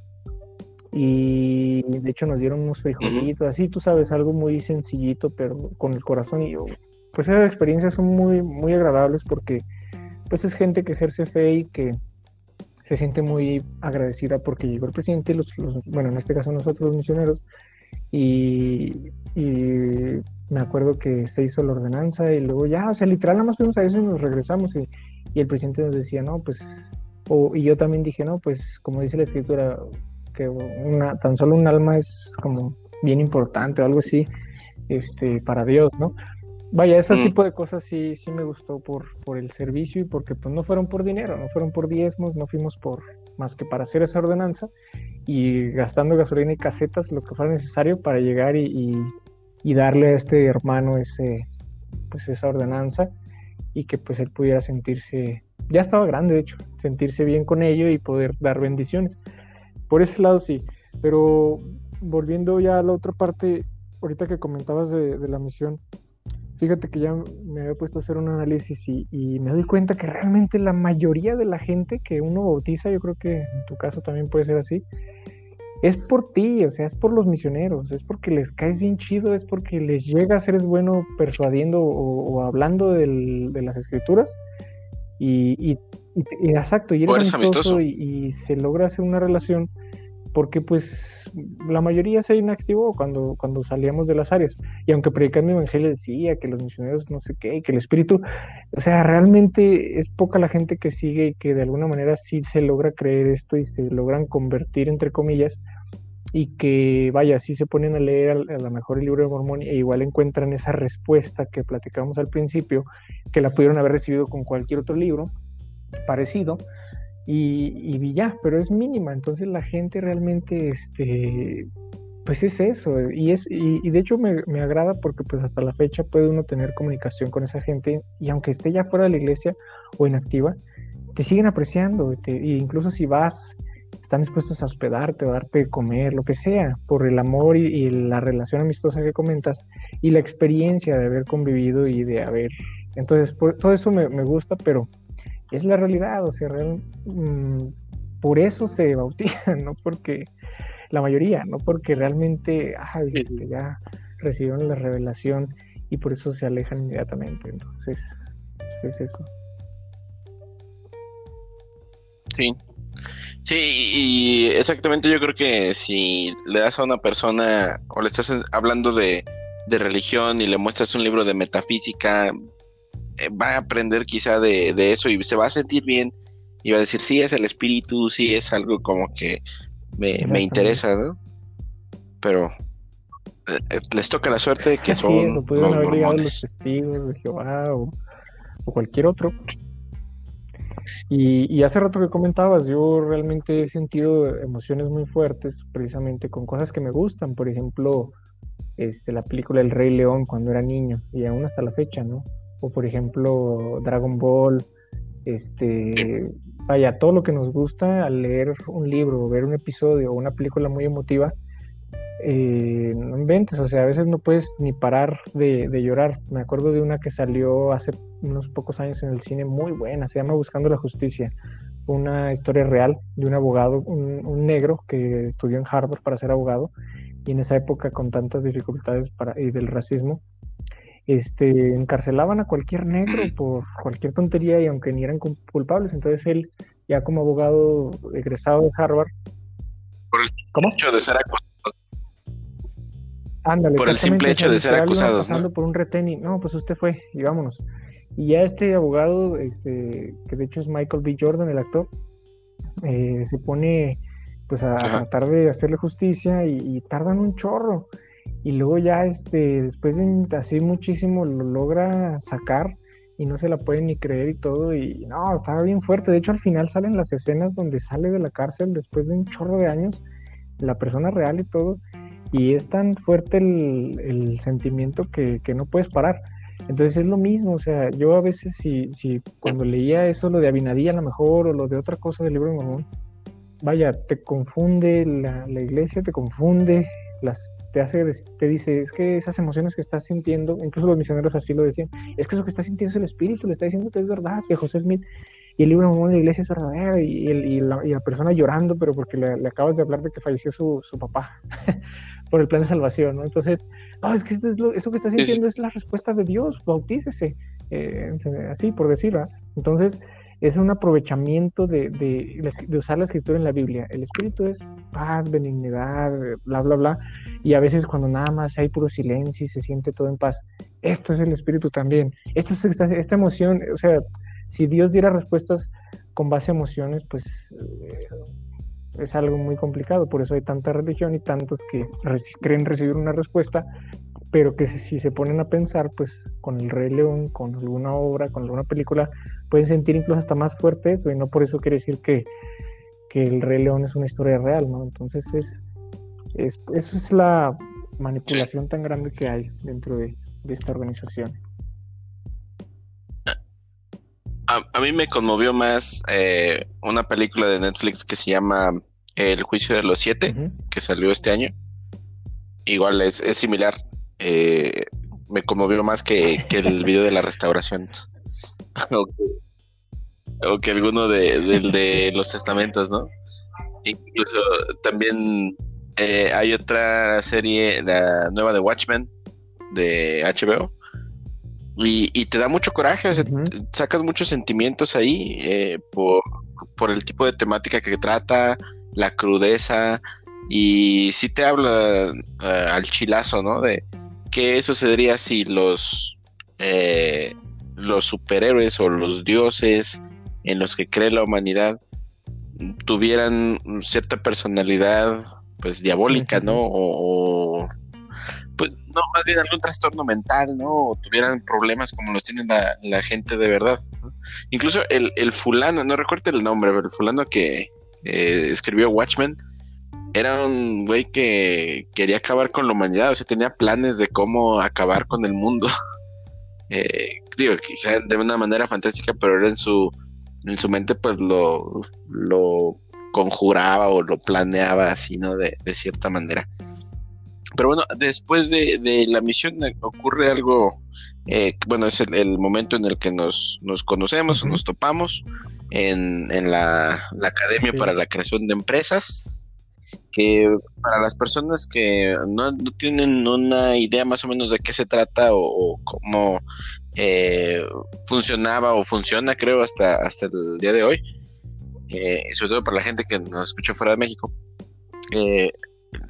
Y de hecho nos dieron unos frijolitos, así tú sabes, algo muy sencillito, pero con el corazón. Y yo, pues esas experiencias son muy, muy agradables porque pues es gente que ejerce fe y que se siente muy agradecida porque llegó el presidente, los, bueno, en este caso nosotros los misioneros, y, me acuerdo que se hizo la ordenanza y luego ya, o sea, literal nada más fuimos a eso y nos regresamos y, el presidente nos decía, no, pues, y yo también dije, no, pues, como dice la escritura, que una, tan solo un alma es como bien importante o algo así, este, para Dios, ¿no? Vaya, ese mm. tipo de cosas sí, sí me gustó por, por el servicio y porque pues no fueron por dinero, no fueron por diezmos, no fuimos por más que para hacer esa ordenanza y gastando gasolina y casetas lo que fuera necesario para llegar y, y, darle a este hermano ese pues esa ordenanza y que pues él pudiera sentirse, ya estaba grande de hecho, sentirse bien con ello y poder dar bendiciones. Por ese lado sí, pero volviendo ya a la otra parte, ahorita que comentabas de, de la misión, fíjate que ya me había puesto a hacer un análisis y, me doy cuenta que realmente la mayoría de la gente que uno bautiza, yo creo que en tu caso también puede ser así, es por ti, o sea, es por los misioneros, es porque les caes bien chido, es porque les llega a ser bueno persuadiendo o, hablando de las escrituras y, y, exacto, y eres amistoso, y, se logra hacer una relación porque pues la mayoría se inactivó cuando, cuando salíamos de las áreas. Y aunque predicando evangelio decía que los misioneros no sé qué, que el espíritu, o sea, realmente es poca la gente que sigue y que de alguna manera sí se logra creer esto y se logran convertir, entre comillas, y que, vaya, sí se ponen a leer a, lo mejor el libro de Mormón e igual encuentran esa respuesta que platicamos al principio, que la pudieron haber recibido con cualquier otro libro parecido, y, y ya, pero es mínima, entonces la gente realmente, este, pues es eso, y, es, y, de hecho me, agrada porque pues hasta la fecha puede uno tener comunicación con esa gente y aunque esté ya fuera de la iglesia o inactiva, te siguen apreciando, te, e incluso si vas, están dispuestos a hospedarte o darte de comer, lo que sea, por el amor y, la relación amistosa que comentas y la experiencia de haber convivido y de haber... Entonces, todo eso me gusta, pero es la realidad, o sea, mm, por eso se bautizan, no porque la mayoría, no porque realmente ya recibieron la revelación y por eso se alejan inmediatamente. Entonces, pues es eso. Sí. Sí, y exactamente yo creo que si le das a una persona o le estás hablando de, de religión y le muestras un libro de metafísica, va a aprender quizá de, eso y se va a sentir bien y va a decir, sí, es el espíritu, sí, es algo como que me, interesa, ¿no? Pero eh, eh, les toca la suerte de que son los los testigos de Jehová o, cualquier otro. Y, y, hace rato que comentabas, yo realmente he sentido emociones muy fuertes precisamente con cosas que me gustan. Por ejemplo, este, la película El Rey León cuando era niño y aún hasta la fecha, ¿no? O por ejemplo Dragon Ball, este, vaya, todo lo que nos gusta al leer un libro, ver un episodio o una película muy emotiva, eh, no inventes, o sea, a veces no puedes ni parar de, llorar. Me acuerdo de una que salió hace unos pocos años en el cine muy buena, se llama Buscando la Justicia, una historia real de un abogado, un, negro que estudió en Harvard para ser abogado y en esa época con tantas dificultades para, y del racismo, este, encarcelaban a cualquier negro por cualquier tontería y aunque ni eran culpables. Entonces él, ya como abogado egresado de Harvard, por el ¿cómo? hecho de ser acusado. Ándale, por el simple hecho de ser acusado. Pasando por un retén y no, pues usted fue y vámonos. Y ya este abogado, este, que de hecho es Michael B. Jordan, el actor, eh, se pone pues a tratar de hacerle justicia y, tardan un chorro. Y luego ya este, después de así muchísimo lo logra sacar y no se la puede ni creer y todo. Y no, estaba bien fuerte. De hecho, al final salen las escenas donde sale de la cárcel después de un chorro de años, la persona real y todo. Y es tan fuerte el, sentimiento que, que, no puedes parar. Entonces es lo mismo, o sea, yo a veces si, si cuando leía eso, lo de Abinadí a lo mejor, o lo de otra cosa del libro de Mormón, vaya, te confunde la, la iglesia, te confunde, las, te hace, te dice, es que esas emociones que estás sintiendo, incluso los misioneros así lo decían, es que eso que estás sintiendo es el espíritu, le está diciendo que es verdad, que José Smith y el libro de la iglesia es verdadero, y, y, la, y, la, persona llorando, pero porque le, le, acabas de hablar de que falleció su, su papá por el plan de salvación, ¿no? Entonces, no, es que eso, es lo, eso que estás sintiendo es, la respuesta de Dios, bautícese, eh, así por decirlo. Entonces, es un aprovechamiento de, de, usar la escritura en la Biblia. El espíritu es paz, benignidad, bla, bla, bla. Y a veces cuando nada más hay puro silencio y se siente todo en paz, esto es el espíritu también. Esto es esta, esta emoción, o sea, si Dios diera respuestas con base a emociones, pues eh, es algo muy complicado. Por eso hay tanta religión y tantos que creen recibir una respuesta, pero que si se ponen a pensar, pues con el Rey León, con alguna obra, con alguna película, pueden sentir incluso hasta más fuerte eso, y no por eso quiere decir que, que el Rey León es una historia real, ¿no? Entonces es, es eso es la manipulación tan grande que hay dentro de, de esta organización. A, mí me conmovió más eh, una película de Netflix que se llama El juicio de los siete, que salió este año. Igual es, similar. Eh, me conmovió más que, el video de la restauración. o, que, alguno de, los testamentos, ¿no? Incluso también eh, hay otra serie, la nueva de Watchmen, de HBO, y, te da mucho coraje, o sea, sacas muchos sentimientos ahí eh, por, el tipo de temática que trata, la crudeza, y sí te habla eh, al chilazo, ¿no? De qué sucedería si los, eh, los superhéroes o los dioses en los que cree la humanidad tuvieran cierta personalidad pues diabólica, ¿no? o, pues no, más bien algún trastorno mental, ¿no? O tuvieran problemas como los tiene la, gente de verdad. Incluso el, el, fulano, no recuerdo el nombre, pero el fulano que eh, escribió Watchmen, era un güey que quería acabar con la humanidad, o sea, tenía planes de cómo acabar con el mundo. Eh, digo, quizá de una manera fantástica, pero era en su, en su mente, pues lo, lo conjuraba o lo planeaba así, ¿no? De, de cierta manera. Pero bueno, después de, la misión ocurre algo, eh, bueno, es el, momento en el que nos, conocemos, nos topamos en, la, Academia para la Creación de Empresas, que para las personas que no, tienen una idea más o menos de qué se trata o, cómo eh, funcionaba o funciona, creo, hasta, hasta el día de hoy, eh, sobre todo para la gente que nos escucha fuera de México, eh,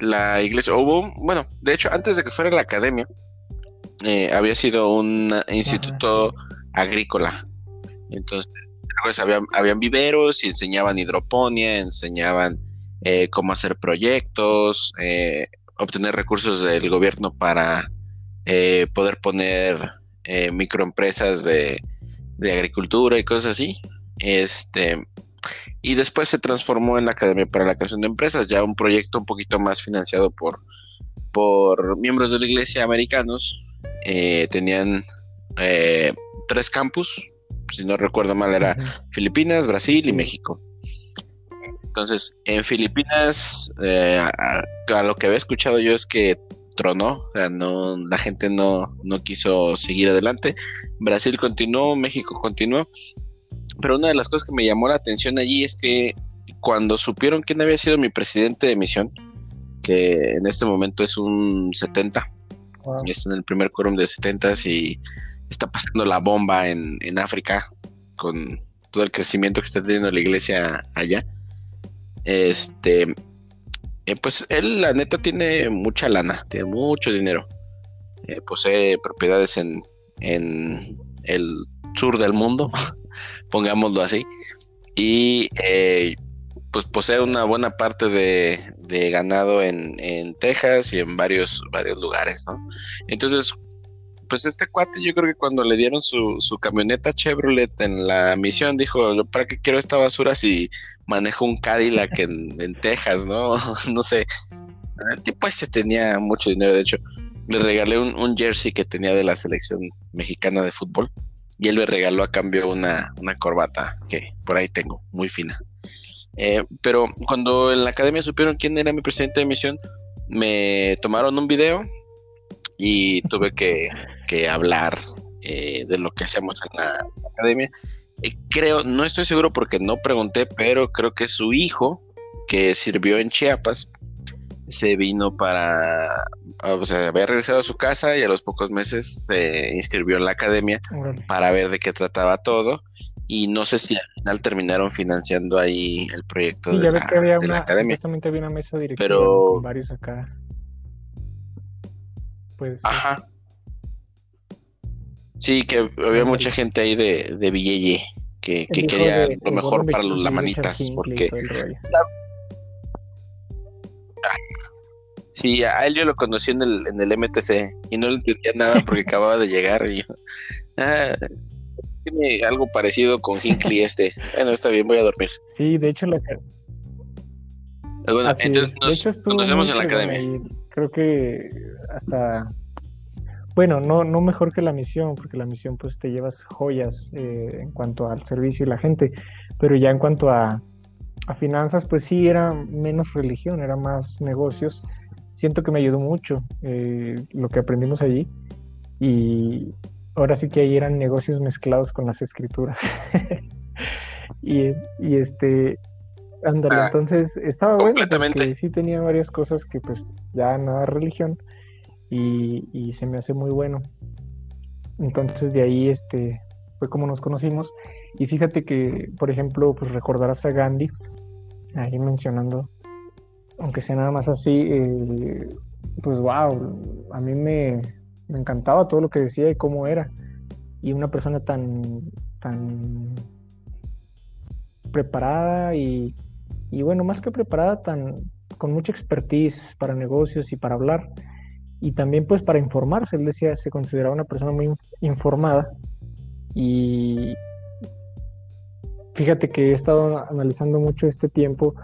la iglesia, hubo, bueno, de hecho, antes de que fuera la academia, había sido un instituto agrícola. Entonces, pues, habían, habían, viveros y enseñaban hidroponía, enseñaban eh, cómo hacer proyectos, eh, obtener recursos del gobierno para poder poner microempresas de, de agricultura y cosas así. Este, y después se transformó en la Academia para la Creación de Empresas, ya un proyecto un poquito más financiado por, por miembros de la iglesia americanos. Eh, tenían eh, tres campus, si no recuerdo mal, era Filipinas, Brasil y México. Entonces, en Filipinas, eh, a, lo que había escuchado yo es que tronó, o sea, no, la gente no, no quiso seguir adelante. Brasil continuó, México continuó, pero una de las cosas que me llamó la atención allí es que cuando supieron quién había sido mi presidente de misión, que en este momento es un 70, y está en el primer quórum de 70 y está pasando la bomba en, África con todo el crecimiento que está teniendo la iglesia allá. Este, eh, pues él la neta tiene mucha lana, tiene mucho dinero. Eh, posee propiedades en, en el sur del mundo, pongámoslo así, y eh, pues posee una buena parte de, ganado en, Texas y en varios, varios lugares, ¿no? Entonces, pues este cuate yo creo que cuando le dieron su, su camioneta Chevrolet en la misión dijo, ¿para qué quiero esta basura si manejo un Cadillac en, en Texas, no? no sé. El tipo ese tenía mucho dinero, de hecho. Le regalé un, jersey que tenía de la selección mexicana de fútbol y él me regaló a cambio una, una corbata que por ahí tengo, muy fina. Eh, pero cuando en la academia supieron quién era mi presidente de misión, me tomaron un video y tuve que, hablar eh, de lo que hacemos en la, academia. Eh, creo, no estoy seguro porque no pregunté, pero creo que su hijo, que sirvió en Chiapas, se vino para, o sea, había regresado a su casa y a los pocos meses se inscribió en la academia para ver de qué trataba todo y no sé si al final terminaron financiando ahí el proyecto de, la, academia. Justamente había una mesa directiva Pero... con varios acá. Pues, Ajá. Sí, que había mucha gente ahí de, de Villeye que, quería lo mejor para los lamanitas, porque... Sí, a él yo lo conocí en el, en el MTC y no le entendía nada porque acababa de llegar y yo... Ah, tiene algo parecido con Hinckley este. Bueno, está bien, voy a dormir. Sí, de hecho la... Bueno, entonces nos conocemos en la academia. Creo que hasta... Bueno, no, no mejor que la misión, porque la misión pues te llevas joyas eh, en cuanto al servicio y la gente, pero ya en cuanto a, a finanzas, pues sí era menos religión, era más negocios. Siento que me ayudó mucho eh, lo que aprendimos allí y, ahora sí que ahí eran negocios mezclados con las escrituras. y, este, ándale, ah, entonces estaba bueno porque sí tenía varias cosas que pues ya nada religión y, se me hace muy bueno. Entonces de ahí este fue como nos conocimos y fíjate que, por ejemplo, pues recordarás a Gandhi, ahí mencionando, aunque sea nada más así, eh, pues wow, a mí me, me encantaba todo lo que decía y cómo era. Y una persona tan, tan preparada y, bueno, más que preparada, tan, con mucha expertise para negocios y para hablar. Y también pues para informarse. Él decía, se consideraba una persona muy informada. Y fíjate que he estado analizando mucho este tiempo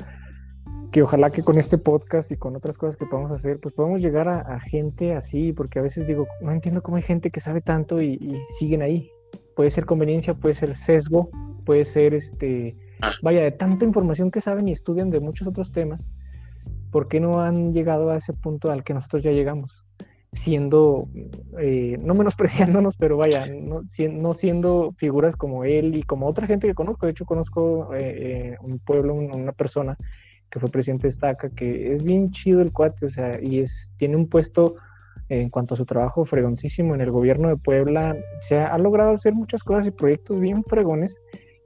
que ojalá que con este podcast y con otras cosas que podamos hacer, pues podamos llegar a, gente así, porque a veces digo, no entiendo cómo hay gente que sabe tanto y, siguen ahí. Puede ser conveniencia, puede ser sesgo, puede ser este, ah. vaya, de tanta información que saben y estudian de muchos otros temas, ¿por qué no han llegado a ese punto al que nosotros ya llegamos? Siendo, eh, no menospreciándonos, pero vaya, no, siendo figuras como él y como otra gente que conozco. De hecho, conozco eh, eh, un pueblo, una persona que fue presidente de Estaca, que es bien chido el cuate, o sea, y es, tiene un puesto en cuanto a su trabajo fregoncísimo en el gobierno de Puebla, se ha, logrado hacer muchas cosas y proyectos bien fregones,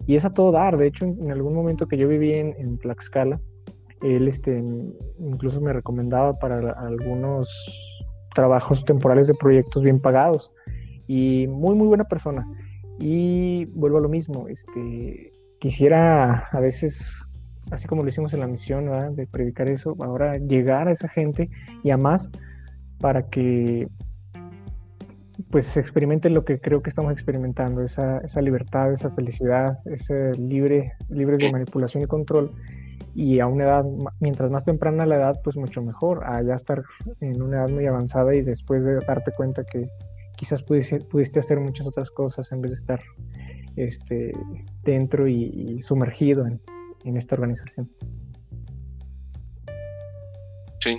y es a todo dar, de hecho, en, algún momento que yo viví en, en, Tlaxcala, él este, incluso me recomendaba para algunos trabajos temporales de proyectos bien pagados, y muy, muy buena persona. Y vuelvo a lo mismo, este, quisiera a veces así como lo hicimos en la misión de predicar eso, ahora llegar a esa gente y a más para que pues se lo que creo que estamos experimentando, esa, esa libertad, esa felicidad, ese libre, libre de manipulación y control. Y a una edad, mientras más temprana la edad, pues mucho mejor, a ya estar en una edad muy avanzada y después de darte cuenta que quizás pudiste, pudiste hacer muchas otras cosas en vez de estar este, dentro y sumergido en, en esta organización. Sí,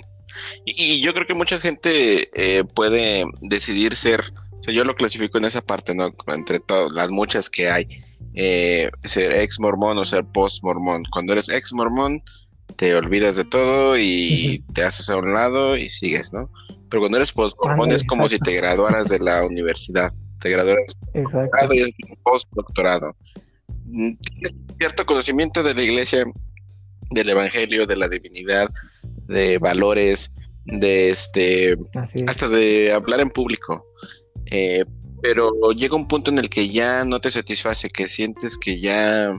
y, yo creo que mucha gente eh, puede decidir ser, o sea, yo lo clasifico en esa parte, ¿no? Entre todas las muchas que hay, eh, ser ex mormón o ser post mormón. Cuando eres ex mormón, te olvidas de todo y te haces a un lado y sigues, ¿no? Pero cuando eres post mormón es como si te graduaras de la universidad, te graduaras exacto. y post doctorado cierto conocimiento de la iglesia, del evangelio, de la divinidad, de valores, de este, hasta de hablar en público. Eh, pero llega un punto en el que ya no te satisface, que sientes que ya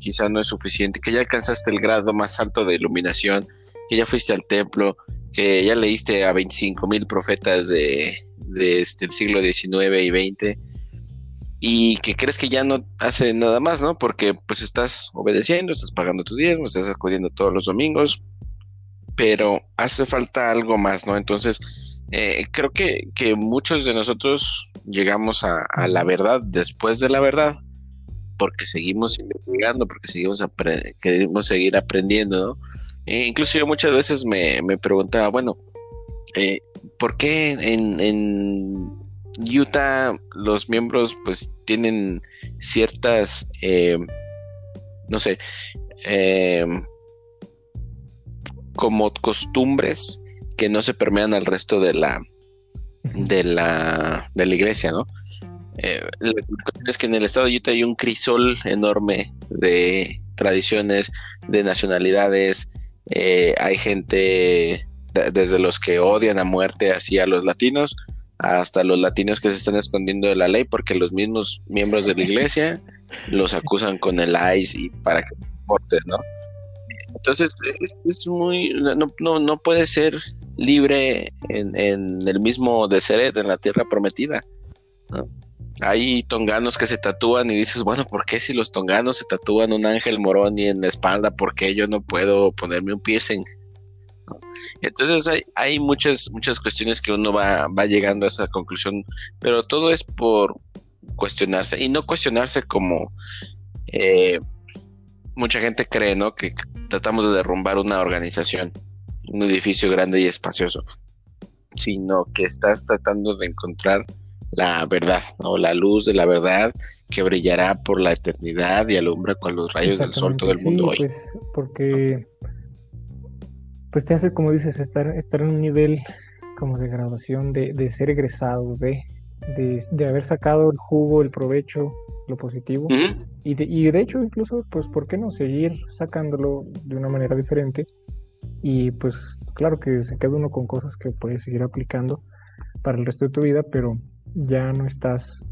quizá no es suficiente, que ya alcanzaste el grado más alto de iluminación, que ya fuiste al templo, que ya leíste a 25 mil profetas de, de este, el siglo XIX y XX y que crees que ya no hace nada más, ¿no? Porque pues estás obedeciendo, estás pagando tu diezmo, estás acudiendo todos los domingos, pero hace falta algo más, ¿no? Entonces, eh, creo que, que, muchos de nosotros llegamos a, la verdad después de la verdad, porque seguimos investigando, porque seguimos queremos seguir aprendiendo, ¿no? E incluso yo muchas veces me, me preguntaba, bueno, eh, ¿por qué en, en Utah los miembros pues tienen ciertas, eh, no sé, eh, como costumbres que no se permean al resto de la de la, de la iglesia, ¿no? Eh, es que en el estado de Utah hay un crisol enorme de tradiciones, de nacionalidades, hay gente desde los que odian a muerte así a los latinos hasta los latinos que se están escondiendo de la ley porque los mismos miembros de la iglesia los acusan con el ICE y para que porten, ¿no? Entonces es, muy no, no, no, puede ser libre en, el mismo deseret en la tierra prometida. Hay tonganos que se tatúan y dices, bueno, ¿por qué si los tonganos se tatúan un ángel moroni en la espalda, por qué yo no puedo ponerme un piercing? Entonces hay, hay muchas, muchas cuestiones que uno va, va llegando a esa conclusión, pero todo es por cuestionarse y no cuestionarse como eh, mucha gente cree, ¿no? Que tratamos de derrumbar una organización, un edificio grande y espacioso, sino que estás tratando de encontrar la verdad, o la luz de la verdad que brillará por la eternidad y alumbra con los rayos del sol todo el mundo hoy. Pues, porque pues te hace, como dices, estar, estar en un nivel como de graduación, de, de ser egresado, de, de, haber sacado el jugo, el provecho, lo positivo. y, de, y de hecho, incluso, pues, ¿por qué no seguir sacándolo de una manera diferente? Y pues, claro que se queda uno con cosas que puedes seguir aplicando para el resto de tu vida, pero ya no estás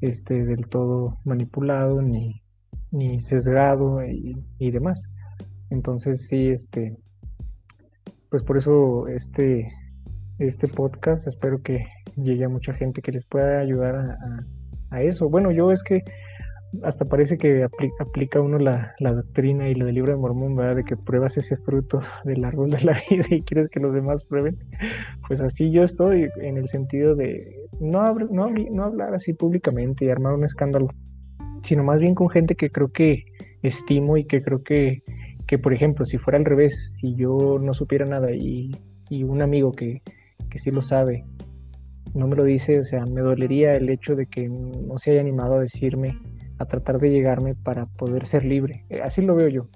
este, del todo manipulado ni, ni sesgado y, y demás. Entonces sí, este, pues por eso este, este podcast espero que llegue a mucha gente que les pueda ayudar a, eso. Bueno, yo es que hasta parece que aplica uno la, doctrina y lo del libro de Mormón, ¿verdad? De que pruebas ese fruto del árbol de la vida y quieres que los demás prueben. Pues así yo estoy en el sentido de no, no, no hablar así públicamente y armar un escándalo, sino más bien con gente que creo que estimo y que creo que que por ejemplo, si fuera al revés, si yo no supiera nada y, un amigo que, que, sí lo sabe no me lo dice, o sea, me dolería el hecho de que no se haya animado a decirme, a tratar de llegarme para poder ser libre. Eh, así lo veo yo.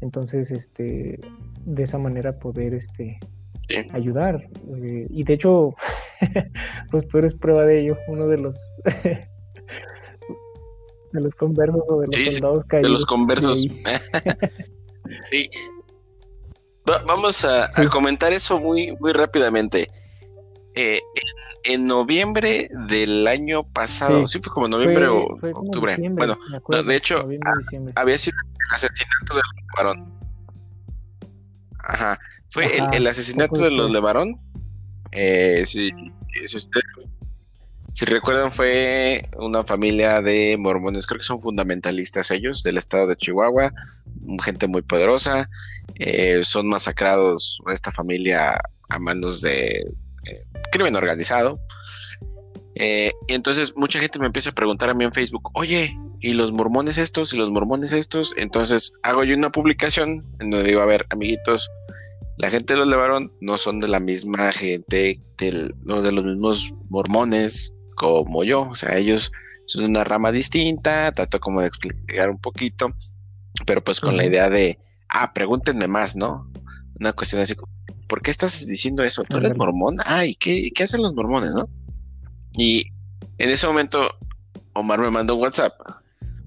Entonces, este, de esa manera poder, este, ayudar. Eh, y de hecho, pues tú eres prueba de ello, uno de los de los conversos o de los soldados caídos. De los conversos. Sí. vamos a, comentar eso muy, muy rápidamente. Eh, en, noviembre del año pasado, sí, fue como noviembre o octubre. bueno, de hecho, había sido el asesinato de los Levarón. Ajá, fue el, asesinato de los Levarón. Eh, si, si recuerdan, fue una familia de mormones, creo que son fundamentalistas ellos, del estado de Chihuahua, gente muy poderosa, eh, son masacrados esta familia a manos de eh, crimen organizado. Eh, y entonces mucha gente me empieza a preguntar a mí en Facebook, oye, ¿y los mormones estos? ¿Y los mormones estos? Entonces hago yo una publicación en donde digo, a ver, amiguitos, la gente de los Levarón no son de la misma gente, no de los mismos mormones como yo, o sea, ellos son una rama distinta, trato como de explicar un poquito pero pues con la idea de, ah, pregúntenme más, ¿no? Una cuestión así como, ¿por qué estás diciendo eso? ¿Tú eres mormón? Ah, ¿y qué, qué hacen los mormones, no? Y en ese momento Omar me mandó un WhatsApp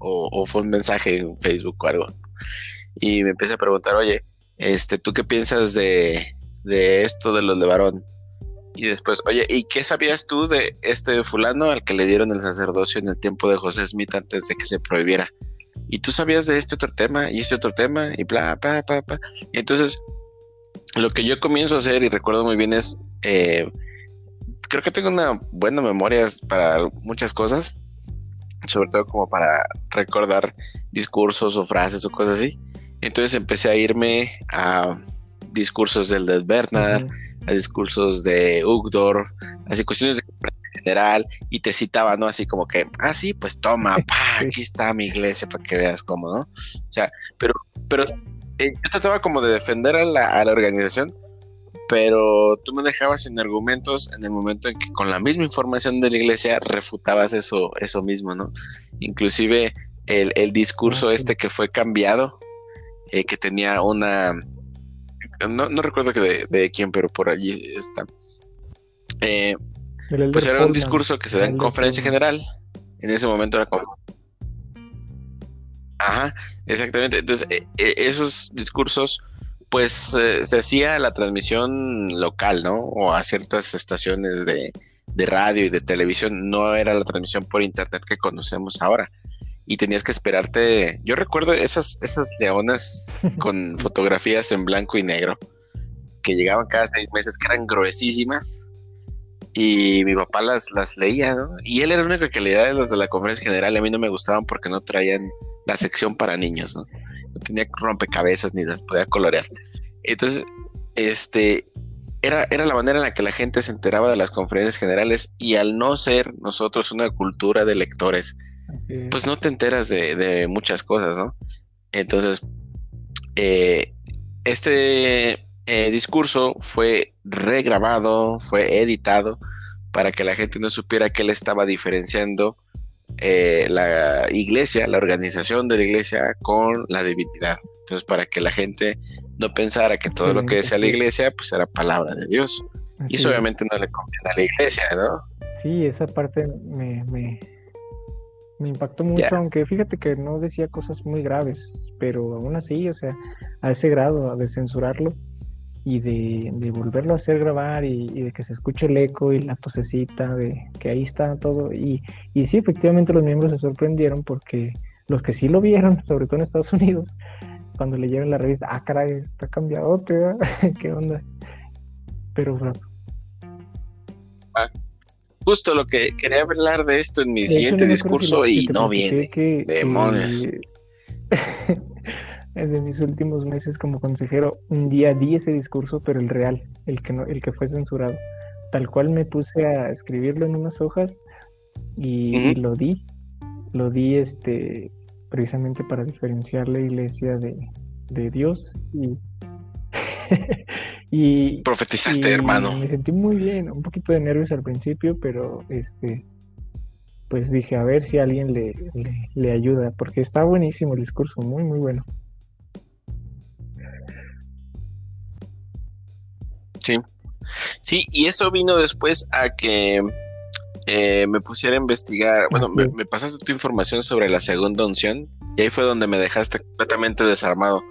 o, fue un mensaje en Facebook o algo. Y me empecé a preguntar, oye, este, ¿tú qué piensas de, de esto de los de varón? Y después, oye, ¿y qué sabías tú de este fulano al que le dieron el sacerdocio en el tiempo de José Smith antes de que se prohibiera? Y tú sabías de este otro tema y este otro tema y bla, bla, bla, bla. Y entonces, lo que yo comienzo a hacer y recuerdo muy bien es, eh, creo que tengo una buena memoria para muchas cosas, sobre todo como para recordar discursos o frases o cosas así. Entonces empecé a irme a discursos del de Bernard, a discursos de Ugdorf, así cuestiones de general, y te citaba, ¿no? Así como que, ah, sí, pues toma, pa, aquí está mi iglesia para que veas cómo, ¿no? O sea, pero, pero eh, yo trataba como de defender a la, a la organización, pero tú me dejabas sin argumentos en el momento en que con la misma información de la iglesia refutabas eso, eso mismo, ¿no? Inclusive el, el discurso este que fue cambiado, eh, que tenía una no, no recuerdo que de, de, quién, pero por allí está. Eh, pues era un discurso que se da en conferencia general. En ese momento era como. Ajá, exactamente. Entonces, eh, eh, esos discursos, pues se hacía la transmisión local, ¿no? O a ciertas estaciones de, de radio y de televisión. No era la transmisión por internet que conocemos ahora y tenías que esperarte. Yo recuerdo esas, esas leonas con fotografías en blanco y negro que llegaban cada seis meses, que eran gruesísimas. Y mi papá las, las leía, ¿no? Y él era el único que leía de las de la conferencia general. A mí no me gustaban porque no traían la sección para niños, ¿no? No tenía rompecabezas ni las podía colorear. Entonces, este, era, era la manera en la que la gente se enteraba de las conferencias generales y al no ser nosotros una cultura de lectores, pues no te enteras de, muchas cosas, ¿no? Entonces, eh, este eh, discurso fue regrabado, fue editado para que la gente no supiera que él estaba diferenciando eh, la iglesia, la organización de la iglesia con la divinidad. Entonces, para que la gente no pensara que todo lo que decía la iglesia, pues era palabra de Dios. y eso obviamente no le conviene a la iglesia, ¿no? Sí, esa parte me, me impactó mucho, aunque fíjate que no decía cosas muy graves, pero aún así, o sea, a ese grado, de censurarlo y de, volverlo a hacer grabar y, de que se escuche el eco y la tosecita, de que ahí está todo. Y, y sí, efectivamente los miembros se sorprendieron porque los que sí lo vieron, sobre todo en Estados Unidos, cuando leyeron la revista, ah, caray, está cambiado, ¿qué onda? Pero bueno, justo lo que quería hablar de esto en mi siguiente discurso y no viene. Demonios. de mis últimos meses como consejero, un día di ese discurso, pero el real, el que no, el que fue censurado. Tal cual me puse a escribirlo en unas hojas y, lo di. Lo di este precisamente para diferenciar la iglesia de, de Dios y y profetizaste, hermano. Me sentí muy bien, un poquito de nervios al principio, pero este pues dije a ver si alguien le, le, ayuda, porque está buenísimo el discurso, muy muy bueno. Sí, y eso vino después a que eh, me pusiera a investigar, bueno, me, me, pasaste tu información sobre la segunda unción y ahí fue donde me dejaste completamente desarmado.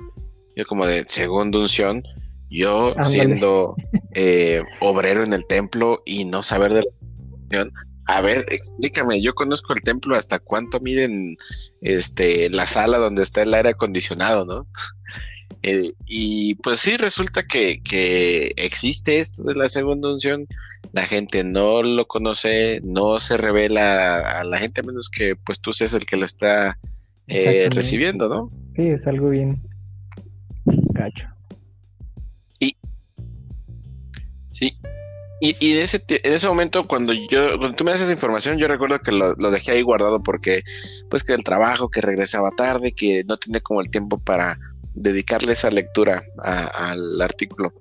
Yo como de segunda unción, yo siendo eh, obrero en el templo y no saber de la a ver, explícame, yo conozco el templo hasta cuánto miden este la sala donde está el aire acondicionado, ¿no? Eh, y pues sí, resulta que, que, existe esto de la segunda unción, la gente no lo conoce, no se revela a la gente a menos que pues tú seas el que lo está eh, recibiendo, ¿no? Sí, es algo bien cacho. Sí. Y, y ese, en ese momento, cuando yo, cuando tú me das esa información, yo recuerdo que lo, dejé ahí guardado porque, pues, que el trabajo, que regresaba tarde, que no tenía como el tiempo para dedicarle esa lectura al artículo.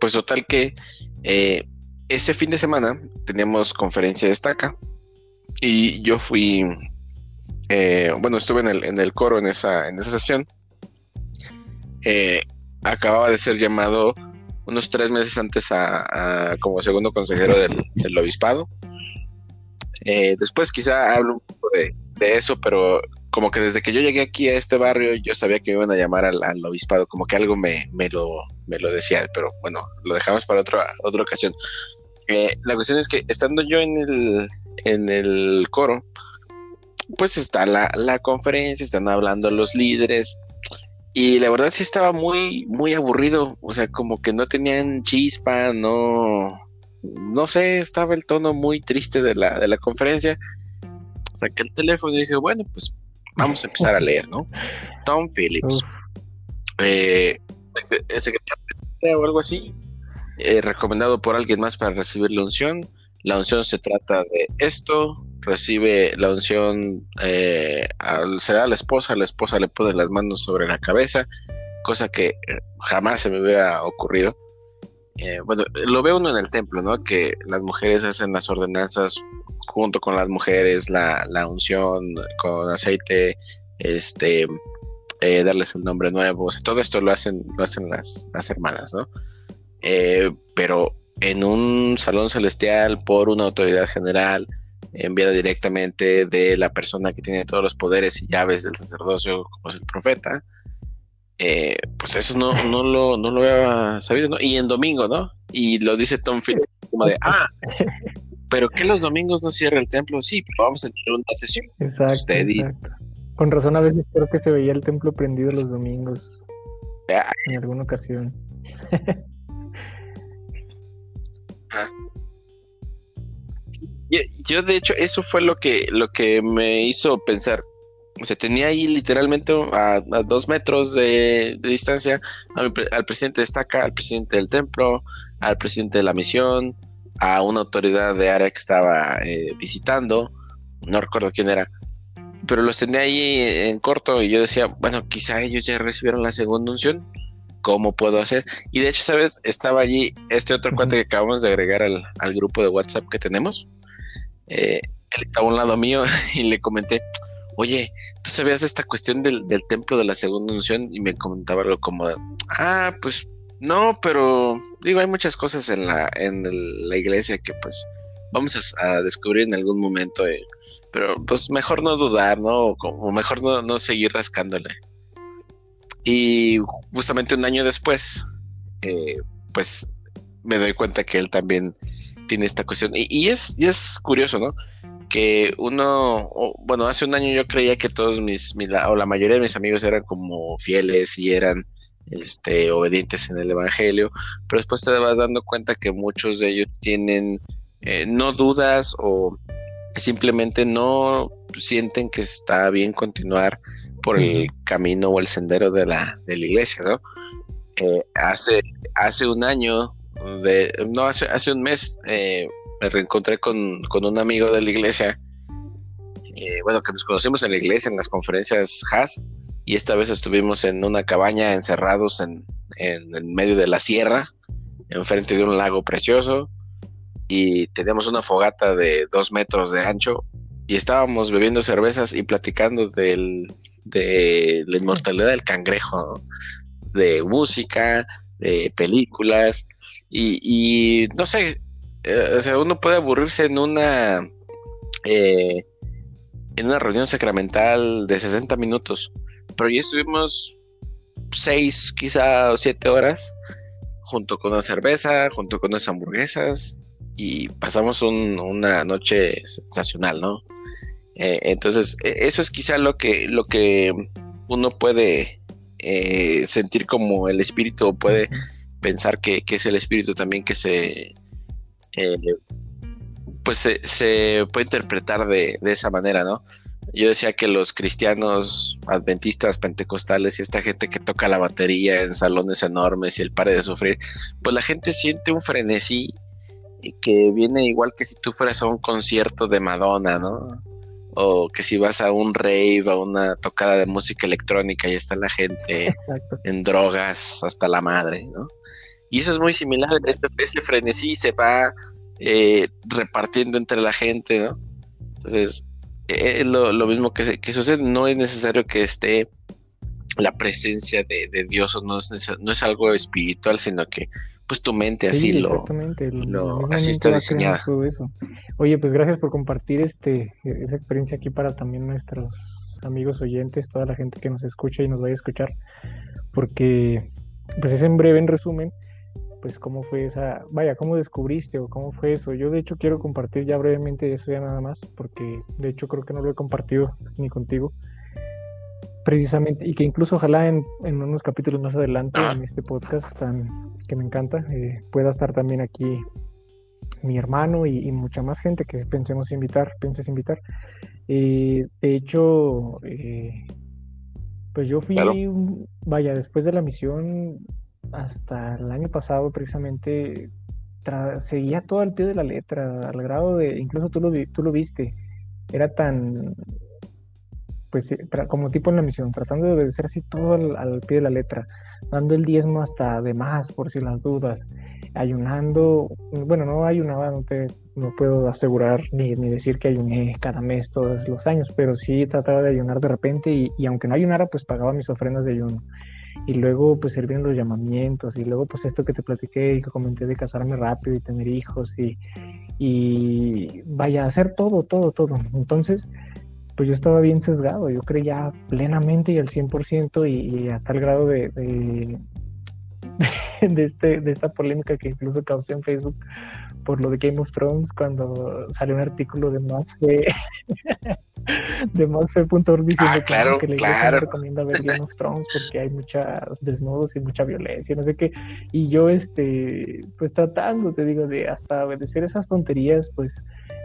Pues total que eh, ese fin de semana teníamos conferencia de estaca y yo fui, eh, bueno, estuve en el, en el coro en esa, en esa sesión. Eh, acababa de ser llamado unos tres meses antes a, como segundo consejero del, obispado. Eh, después quizá hablo un poco de, eso, pero como que desde que yo llegué aquí a este barrio yo sabía que me iban a llamar al, obispado, como que algo me, me, lo, me lo decía, pero bueno, lo dejamos para otra, otra ocasión. Eh, la cuestión es que estando yo en el, en el coro, pues está la, la conferencia, están hablando los líderes, y la verdad sí estaba muy, muy aburrido, o sea, como que no tenían chispa, no, no sé, estaba el tono muy triste de la, de la conferencia. Saqué el teléfono y dije, bueno, pues vamos a empezar a leer, ¿no? Tom Phillips, eh, secretario o algo así, eh, recomendado por alguien más para recibir la unción. La unción se trata de esto, recibe la unción, eh, al, se da a la esposa, la esposa le pone las manos sobre la cabeza, cosa que eh, jamás se me hubiera ocurrido. Eh, bueno, lo ve uno en el templo, ¿no? Que las mujeres hacen las ordenanzas junto con las mujeres, la, unción con aceite, este, eh, darles el nombre nuevo, todo esto lo hacen, lo hacen las, las hermanas, ¿no? Eh, pero en un salón celestial por una autoridad general, enviada directamente de la persona que tiene todos los poderes y llaves del sacerdocio, como es el profeta, eh, pues eso no, no, lo, no lo había sabido, ¿no? Y en domingo, ¿no? Y lo dice Tom Phillips, como de, ah, pero que los domingos no cierra el templo, sí, pero vamos a tener una sesión. Exacto, exacto. Con razón a veces creo que se veía el templo prendido los domingos. Ah. En alguna ocasión. ah. Yo, yo, de hecho, eso fue lo que, lo que me hizo pensar, se tenía ahí literalmente a, a dos metros de, de distancia a, al presidente de Estaca, al presidente del templo, al presidente de la misión, a una autoridad de área que estaba eh, visitando, no recuerdo quién era, pero los tenía ahí en corto y yo decía, bueno, quizá ellos ya recibieron la segunda unción, ¿cómo puedo hacer? Y de hecho, ¿sabes? Estaba allí este otro cuate que acabamos de agregar al, al grupo de WhatsApp que tenemos. Eh, él estaba a un lado mío y le comenté, oye, ¿tú sabías esta cuestión del, del, templo de la segunda unción? Y me comentaba algo como, ah, pues no, pero digo, hay muchas cosas en la, en la iglesia que pues vamos a, descubrir en algún momento, eh, pero pues mejor no dudar, ¿no? O, mejor no, no, seguir rascándole. Y justamente un año después, eh, pues me doy cuenta que él también tiene esta cuestión. Y, es, y es curioso, ¿no? Que uno, bueno, hace un año yo creía que todos mis, mi, o la mayoría de mis amigos eran como fieles y eran este, obedientes en el Evangelio, pero después te vas dando cuenta que muchos de ellos tienen eh, no dudas o simplemente no sienten que está bien continuar por el camino o el sendero de la, de la iglesia, ¿no? Eh, hace, hace un año, de, no, hace, hace un mes, eh, me reencontré con, con, un amigo de la iglesia, eh, bueno, que nos conocimos en la iglesia, en las conferencias HAS, y esta vez estuvimos en una cabaña encerrados en, en, medio de la sierra, enfrente de un lago precioso, y teníamos una fogata de dos metros de ancho, y estábamos bebiendo cervezas y platicando del, de la inmortalidad del cangrejo, de música, de películas, y no sé, eh, o sea, uno puede aburrirse en una eh, en una reunión sacramental de 60 minutos, pero ya estuvimos seis, quizá o siete horas, junto con una cerveza, junto con unas hamburguesas, y pasamos un, una noche sensacional, ¿no? Eh, entonces, eso es quizá lo que, lo que uno puede eh, sentir como el espíritu, puede pensar que, que, es el espíritu también que se, eh, pues se, se, puede interpretar de, de, esa manera, ¿no? Yo decía que los cristianos adventistas, pentecostales y esta gente que toca la batería en salones enormes y el pare de sufrir, pues la gente siente un frenesí que viene igual que si tú fueras a un concierto de Madonna, ¿no? O que si vas a un rave, a una tocada de música electrónica y está la gente Exacto. en drogas hasta la madre, ¿no? Y eso es muy similar, este, ese frenesí se va eh, repartiendo entre la gente, ¿no? Entonces, es eh, lo, lo, mismo que, que, sucede, no es necesario que esté la presencia de, de Dios, o no es, no es algo espiritual, sino que pues tu mente así sí, lo, lo así está diseñada. Oye, pues gracias por compartir este esa experiencia aquí para también nuestros amigos oyentes, toda la gente que nos escucha y nos vaya a escuchar, porque pues es en breve, en resumen, pues cómo fue esa, vaya, cómo descubriste o cómo fue eso. Yo de hecho quiero compartir ya brevemente eso ya nada más, porque de hecho creo que no lo he compartido ni contigo. Precisamente, y que incluso ojalá en, unos capítulos más adelante en este podcast tan, que me encanta, eh, pueda estar también aquí mi hermano y, mucha más gente que pensemos invitar, penses invitar. Eh, de hecho, eh, pues yo fui, vaya, después de la misión, hasta el año pasado precisamente, seguía todo al pie de la letra, al grado de, incluso tú lo, tú lo viste, era tan, pues como tipo en la misión, tratando de obedecer así todo al, pie de la letra, dando el diezmo hasta de más por si las dudas, ayunando, bueno, no ayunaba, no te no puedo asegurar ni, ni, decir que ayuné cada mes todos los años, pero sí trataba de ayunar de repente y, y, aunque no ayunara, pues pagaba mis ofrendas de ayuno. Y luego pues servían los llamamientos y luego pues esto que te platiqué y que comenté de casarme rápido y tener hijos y, y vaya, hacer todo, todo, todo. Entonces, pues yo estaba bien sesgado, yo creía plenamente y al 100% y, y a tal grado de, de, de, este, de esta polémica que incluso causé en Facebook por lo de Game of Thrones cuando salió un artículo de más fe de másfe.org diciendo ah, que, le recomienda ver Game of Thrones porque hay muchos desnudos y mucha violencia, no sé qué. Y yo, este, pues tratando, te digo, de hasta obedecer esas tonterías, pues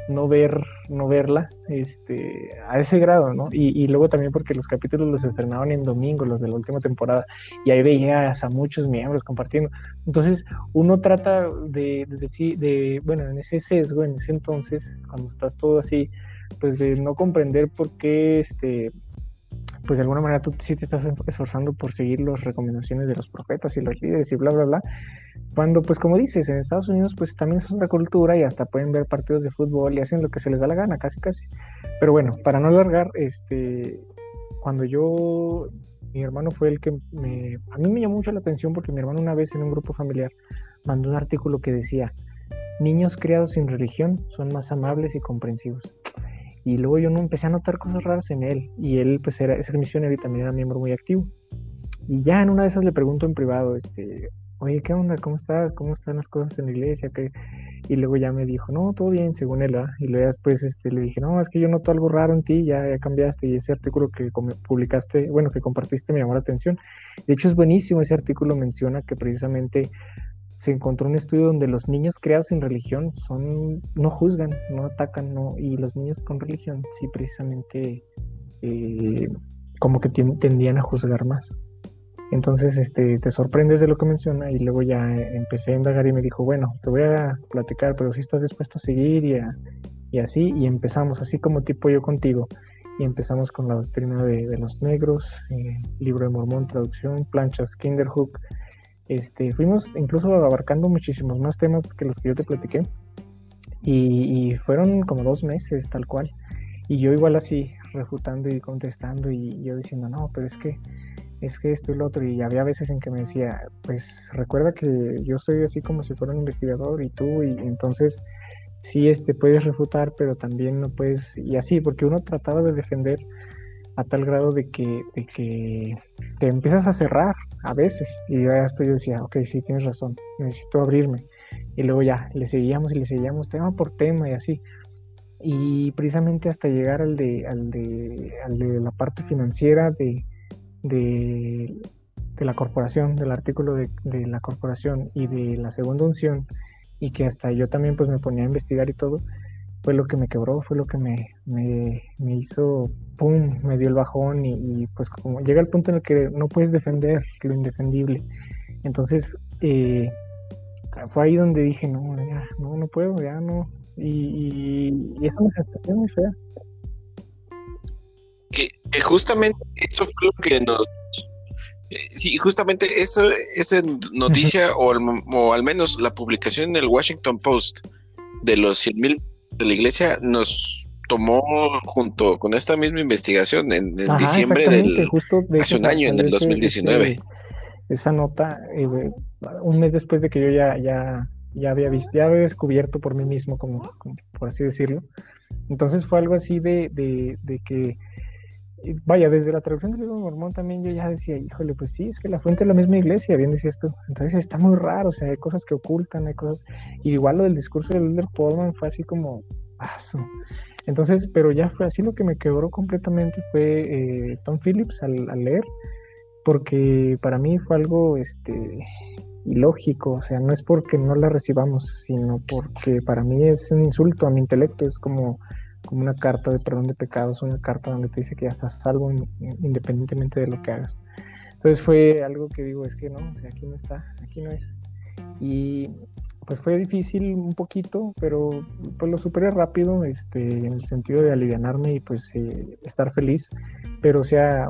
no ver, no verla, este, a ese grado, ¿no? Y, luego también porque los capítulos los estrenaban en domingo, los de la última temporada, y ahí veías a muchos miembros compartiendo. Entonces, uno trata de, decir, de, bueno, en ese sesgo, en ese entonces, cuando estás todo así, pues de no comprender por qué, este, pues de alguna manera tú sí te estás esforzando por seguir las recomendaciones de los profetas y los líderes y bla, bla, bla. Cuando, pues como dices, en Estados Unidos pues también es otra cultura y hasta pueden ver partidos de fútbol y hacen lo que se les da la gana, casi, casi. Pero bueno, para no alargar, este, cuando yo, mi hermano fue el que me, a mí me llamó mucho la atención porque mi hermano una vez en un grupo familiar mandó un artículo que decía, niños criados sin religión son más amables y comprensivos. Y luego yo no empecé a notar cosas raras en él. Y él, pues, era, ese misionero y también era miembro muy activo. Y ya en una de esas le pregunto en privado, este, oye, ¿qué onda? ¿Cómo está? ¿Cómo están las cosas en la iglesia? ¿Qué? Y luego ya me dijo, no, todo bien, según él. Y luego después este, le dije, no, es que yo noto algo raro en ti, ya, ya cambiaste. Y ese artículo que publicaste, bueno, que compartiste me llamó la atención. De hecho, es buenísimo. Ese artículo menciona que precisamente se encontró un estudio donde los niños creados sin religión son no juzgan, no atacan, no y los niños con religión sí precisamente eh, como que tendían a juzgar más. Entonces, este, te sorprendes de lo que menciona y luego ya empecé a indagar y me dijo, bueno, te voy a platicar, pero si estás dispuesto a seguir y, así, y empezamos, así como tipo yo contigo, y empezamos con la doctrina de, los negros, eh, libro de Mormón, traducción, planchas Kinderhook, este, fuimos incluso abarcando muchísimos más temas que los que yo te platiqué. Y, fueron como dos meses tal cual. Y yo igual así, refutando y contestando y yo diciendo, no, pero es que, es que esto y lo otro. Y había veces en que me decía, pues recuerda que yo soy así como si fuera un investigador y tú, y entonces sí este, puedes refutar, pero también no puedes, y así, porque uno trataba de defender a tal grado de que, de que te empiezas a cerrar a veces. Y yo después yo decía, ok, sí, tienes razón, necesito abrirme. Y luego ya, le seguíamos y le seguíamos tema por tema y así. Y precisamente hasta llegar al de, al de, al de la parte financiera de, de, de la corporación, del artículo de, de, la corporación y de la segunda unción, y que hasta yo también pues me ponía a investigar y todo, fue lo que me quebró, fue lo que me, me, me hizo pum, me dio el bajón y, pues como llega el punto en el que no puedes defender lo indefendible. Entonces eh, fue ahí donde dije, no, ya, no, no puedo, ya no. Y, y, es una sensación muy fea. Que, justamente eso fue lo que nos... Eh, sí, justamente eso, esa noticia o, al, o al menos la publicación en el Washington Post de los 100 mil de la iglesia nos tomó junto con esta misma investigación en, diciembre del justo hace un año, en el 2019. esa nota, eh, un mes después de que yo ya, ya, ya había visto, ya había descubierto por mí mismo, como, por así decirlo. Entonces fue algo así de, de, de que vaya, desde la traducción del libro mormón también yo ya decía, híjole, pues sí, es que la fuente es la misma iglesia, bien decías tú. Entonces está muy raro, o sea, hay cosas que ocultan, hay cosas. Y igual lo del discurso de Elder Podman fue así como, paso. Entonces, pero ya fue así lo que me quebró completamente fue eh, Tom Phillips al, leer, porque para mí fue algo este, ilógico, o sea, no es porque no la recibamos, sino porque para mí es un insulto a mi intelecto, es como como una carta de perdón de pecados, una carta donde te dice que ya estás salvo independientemente de lo que hagas. Entonces fue algo que digo, es que no, o sea, aquí no está, aquí no es. Y pues fue difícil un poquito, pero pues lo superé rápido, este, en el sentido de alivianarme y pues eh, estar feliz. Pero o sea,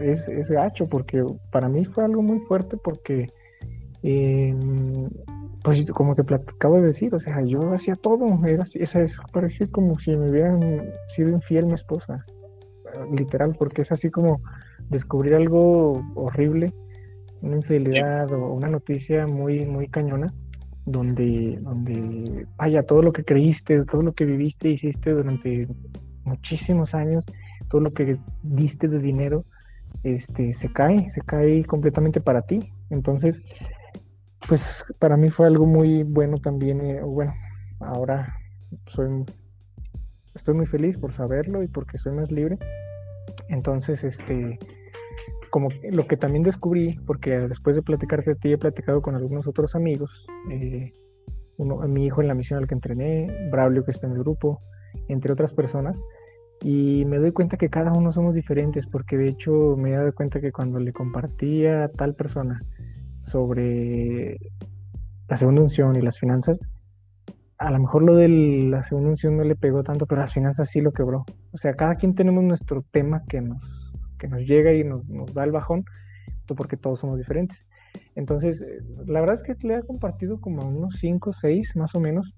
es, es gacho porque para mí fue algo muy fuerte porque eh, pues como te acabo de decir, o sea, yo hacía todo, era esa es, parecía como si me hubieran sido infiel mi esposa, literal, porque es así como descubrir algo horrible, una infidelidad o una noticia muy, muy cañona, donde, donde, vaya, todo lo que creíste, todo lo que viviste, hiciste durante muchísimos años, todo lo que diste de dinero, este, se cae, se cae completamente para ti. Entonces, pues para mí fue algo muy bueno también. Eh, bueno, ahora soy, estoy muy feliz por saberlo y porque soy más libre. Entonces, este, como lo que también descubrí, porque después de platicarte a ti, he platicado con algunos otros amigos, eh, uno, mi hijo en la misión al que entrené, Braulio que está en el grupo, entre otras personas, y me doy cuenta que cada uno somos diferentes, porque de hecho me he dado cuenta que cuando le compartía a tal persona sobre la segunda unción y las finanzas, a lo mejor lo de la segunda unción no le pegó tanto, pero las finanzas sí lo quebró. O sea, cada quien tenemos nuestro tema que nos, que nos llega y nos, da el bajón, porque todos somos diferentes. Entonces, eh, la verdad es que le he compartido como unos 5 o 6 más o menos,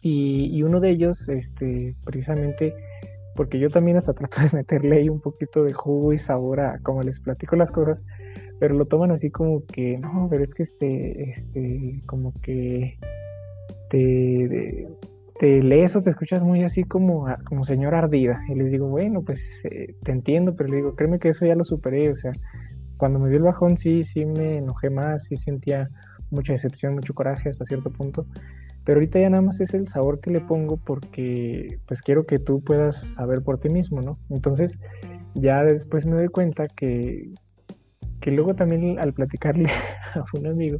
y, y, uno de ellos, este, precisamente, porque yo también hasta trato de meterle ahí un poquito de jugo y sabor a cómo les platico las cosas, pero lo toman así como que, no, pero es que este, este, como que te, te lees o te escuchas muy así como, como señora ardida. Y les digo, bueno, pues eh, te entiendo, pero le digo, créeme que eso ya lo superé, o sea, cuando me dio el bajón sí, sí me enojé más, sí sentía mucha decepción, mucho coraje hasta cierto punto. Pero ahorita ya nada más es el sabor que le pongo porque pues quiero que tú puedas saber por ti mismo, ¿no? Entonces ya después me doy cuenta que, que luego también al platicarle a un amigo,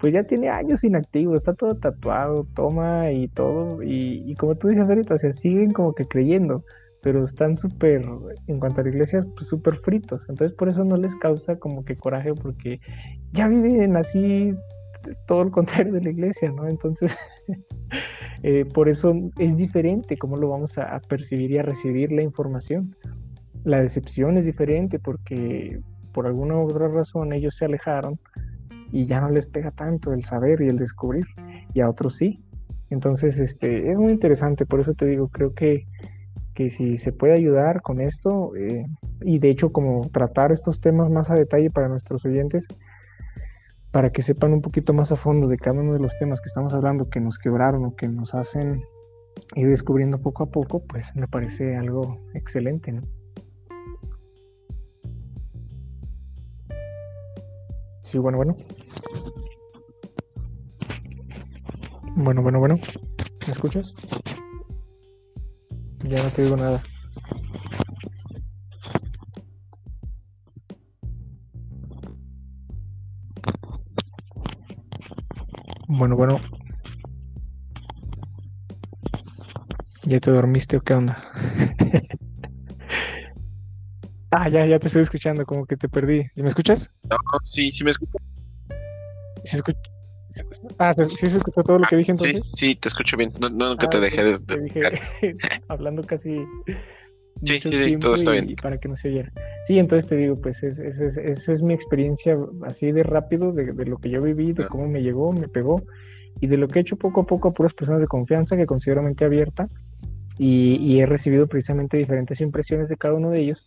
pues ya tiene años inactivo, está todo tatuado, toma y todo, y, como tú dices ahorita, o sea, siguen como que creyendo, pero están súper, en cuanto a la iglesia, pues súper fritos, entonces por eso no les causa como que coraje, porque ya viven así todo lo contrario de la iglesia, ¿no? Entonces, eh, por eso es diferente cómo lo vamos a percibir y a recibir la información. La decepción es diferente porque por alguna u otra razón ellos se alejaron y ya no les pega tanto el saber y el descubrir, y a otros sí. Entonces, este, es muy interesante, por eso te digo, creo que, que si se puede ayudar con esto, eh, y de hecho como tratar estos temas más a detalle para nuestros oyentes, para que sepan un poquito más a fondo de cada uno de los temas que estamos hablando, que nos quebraron o que nos hacen ir descubriendo poco a poco, pues me parece algo excelente, ¿no? Sí, bueno, bueno. Bueno, bueno, bueno. ¿Me escuchas? Ya no te digo nada. Bueno, bueno. ¿Ya te dormiste o qué onda? Ah, ya, ya te estoy escuchando, como que te perdí. ¿Y me escuchas? No, sí, sí me escucho. ¿Sí escucha? Ah, ¿sí se escuchó todo lo que dije entonces? Sí, sí, te escucho bien. No, no nunca te ah, dejé de... Te dije, hablando casi... Sí, sí, sí, todo está bien. para que no se oyera. Sí, entonces te digo, pues esa es, es, es, mi experiencia así de rápido de, de, lo que yo viví, de ah. cómo me llegó, me pegó y de lo que he hecho poco a poco a puras personas de confianza que considero mente abierta y, y he recibido precisamente diferentes impresiones de cada uno de ellos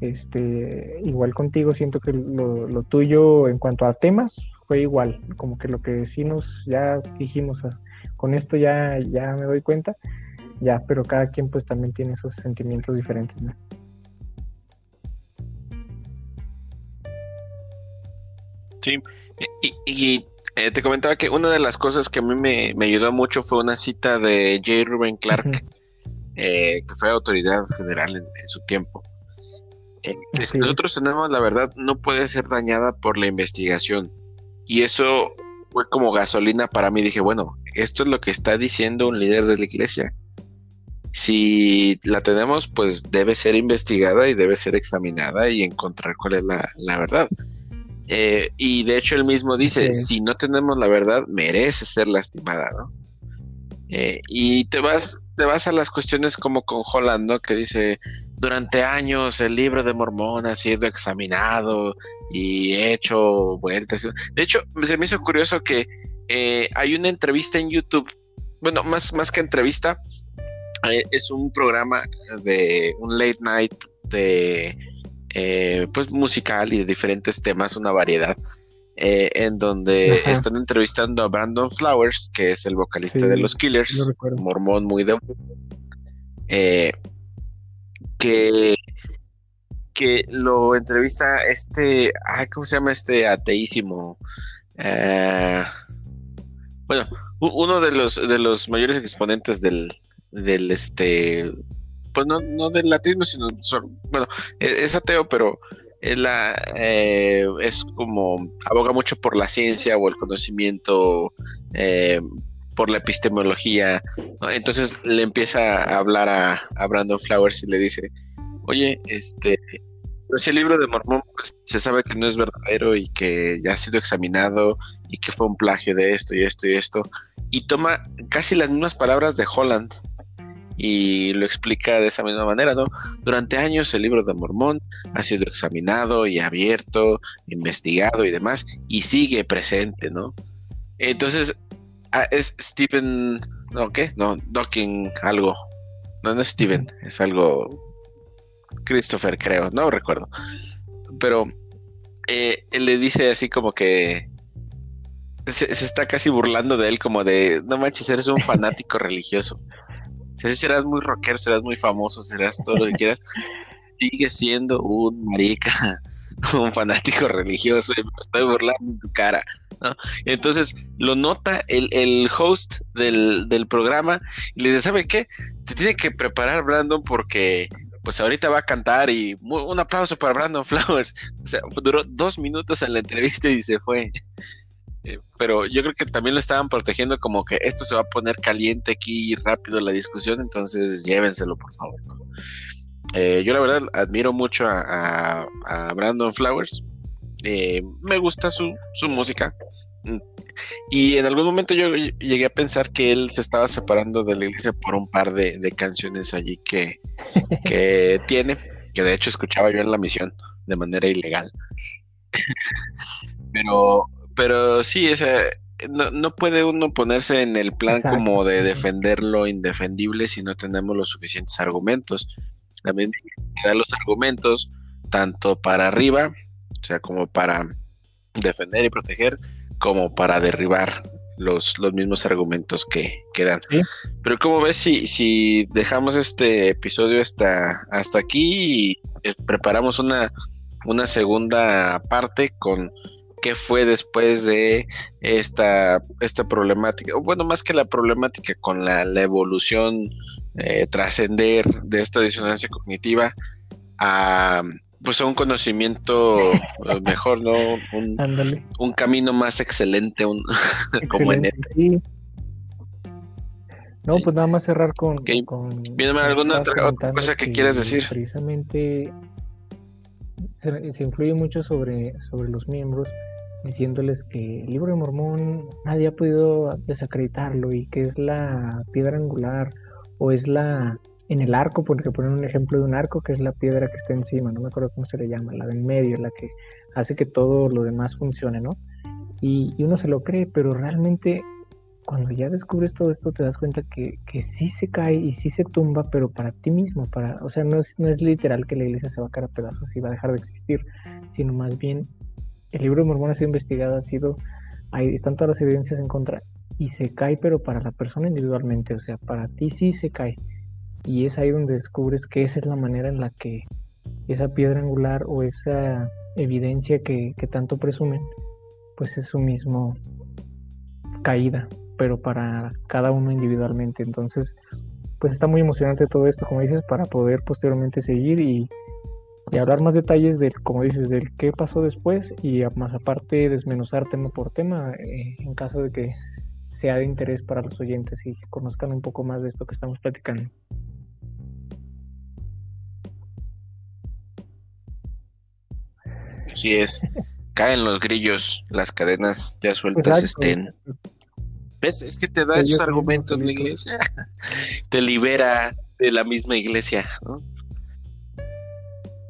este, igual contigo, siento que lo, tuyo en cuanto a temas fue igual, como que lo que sí nos ya dijimos, ah, con esto ya, ya me doy cuenta, ya, pero cada quien pues también tiene esos sentimientos diferentes, ¿no? Sí, y, eh, te comentaba que una de las cosas que a mí me, me ayudó mucho fue una cita de J. Ruben Clark, eh, que fue autoridad general en su tiempo. Eh, nosotros tenemos la verdad, no puede ser dañada por la investigación. Y eso fue como gasolina para mí. Dije, bueno, esto es lo que está diciendo un líder de la iglesia. Si la tenemos, pues debe ser investigada y debe ser examinada y encontrar cuál es la, verdad. Eh, y de hecho él mismo dice, si no tenemos la verdad, merece ser lastimada, ¿no? Eh, y te vas, te vas a las cuestiones como con Holland, ¿no? Que dice, durante años el libro de Mormón ha sido examinado y hecho vueltas. De hecho, se me hizo curioso que eh, hay una entrevista en YouTube, bueno, más, más que entrevista, eh, es un programa de un late night de eh, pues musical y de diferentes temas, una variedad. En donde están entrevistando a Brandon Flowers, que es el vocalista de los Killers, mormón muy de que que lo entrevista este, ay, ¿cómo se llama este ateísimo? bueno, uno de los de los mayores exponentes del, del este, pues no, no del latismo, sino, bueno, e, es, ateo, pero es, la, eh, es como aboga mucho por la ciencia o el conocimiento, eh, por la epistemología. Entonces le empieza a hablar a, Brandon Flowers y le dice, oye, este, pues el libro de Mormón pues, se sabe que no es verdadero y que ya ha sido examinado y que fue un plagio de esto y esto y esto. Y toma casi las mismas palabras de Holland y lo explica de esa misma manera, ¿no? Durante años el libro de Mormón ha sido examinado y abierto, investigado y demás, y sigue presente, ¿no? Entonces, ah, es Stephen, ¿no qué? No, Docking algo. No, no es Stephen, es algo Christopher, creo, no recuerdo. Pero eh, él le dice así como que se, se, está casi burlando de él, como de, no manches, eres un fanático religioso. Si serás muy rockero, serás muy famoso, serás todo lo que quieras, sigue siendo un marica, un fanático religioso, y me estoy burlando en tu cara. Entonces lo nota el, el host del, del, programa y le dice, ¿sabe qué? Te tiene que preparar Brandon porque pues ahorita va a cantar y un aplauso para Brandon Flowers. O sea, duró dos minutos en la entrevista y se fue. Eh, pero yo creo que también lo estaban protegiendo como que esto se va a poner caliente aquí rápido la discusión, entonces llévenselo por favor. Eh, yo la verdad admiro mucho a, Brandon Flowers, eh, me gusta su, música mm, y en algún momento yo llegué a pensar que él se estaba separando de la iglesia por un par de, canciones allí que, que tiene, que de hecho escuchaba yo en la misión de manera ilegal. Pero pero sí, no, no, puede uno ponerse en el plan como de defender lo indefendible si no tenemos los suficientes argumentos. También da los argumentos tanto para arriba, sea, como para defender y proteger, como para derribar los, los mismos argumentos que, quedan. dan. Pero como ves, si, si dejamos este episodio hasta, hasta aquí y eh, preparamos una, una segunda parte con qué fue después de esta, esta problemática, o bueno, más que la problemática con la, evolución, eh, trascender de esta disonancia cognitiva a pues un conocimiento eh, mejor, ¿no? Un, camino más excelente, un, como en este. No, pues nada más cerrar con. con alguna otra, cosa que, quieras decir. Precisamente se, se, influye mucho sobre, sobre los miembros diciéndoles que el libro de Mormón nadie ha podido desacreditarlo y que es la piedra angular o es la en el arco, porque ponen un ejemplo de un arco que es la piedra que está encima, no me acuerdo cómo se le llama, la de en medio, la que hace que todo lo demás funcione, ¿no? Y, uno se lo cree, pero realmente cuando ya descubres todo esto te das cuenta que, que sí se cae y sí se tumba, pero para ti mismo, para, o sea, no es, no es literal que la iglesia se va a caer a pedazos y va a dejar de existir, sino más bien el libro de Mormón ha sido investigado, ha sido, ahí están todas las evidencias en contra y se cae, pero para la persona individualmente, o sea, para ti sí se cae. Y es ahí donde descubres que esa es la manera en la que esa piedra angular o esa evidencia que, tanto presumen pues es su mismo caída, pero para cada uno individualmente. Entonces, pues está muy emocionante todo esto, como dices, para poder posteriormente seguir y, hablar más detalles del, como dices, del qué pasó después y más aparte desmenuzar tema por tema eh, en caso de que sea de interés para los oyentes y conozcan un poco más de esto que estamos platicando. Así es. Caen los grillos, las cadenas ya sueltas estén. ¿Ves? Es que te da esos argumentos la iglesia. te libera de la misma iglesia, ¿no?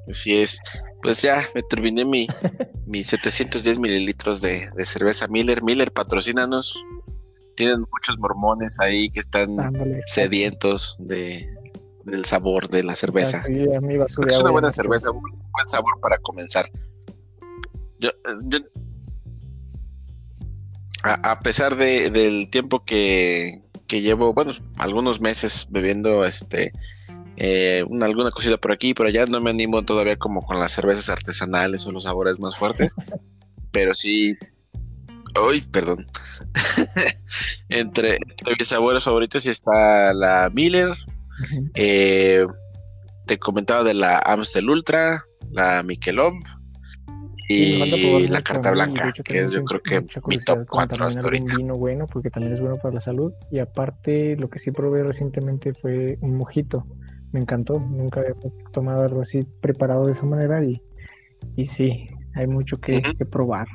Así es. Pues ya me terminé mi, mis 710 mililitros de, cerveza Miller. Miller, patrocínanos. Tienen muchos mormones ahí que están sedientos de, del sabor de la cerveza. es una buena cerveza, un buen sabor para comenzar. Yo, a, pesar de, del tiempo que, llevo, bueno, algunos meses bebiendo este eh, una, alguna cosita por aquí y por allá, no me animo todavía como con las cervezas artesanales o los sabores más fuertes, pero sí, uy, perdón, entre, mis sabores favoritos está la Miller, eh, te comentaba de la Amstel Ultra, la Michelob, y la carta blanca, que es yo creo que mi top 4 hasta ahorita. Un vino bueno, porque también es bueno para la salud. Y aparte, lo que sí probé recientemente fue un mojito. Me encantó, nunca había tomado algo así preparado de esa manera y, y sí, hay mucho que, probar.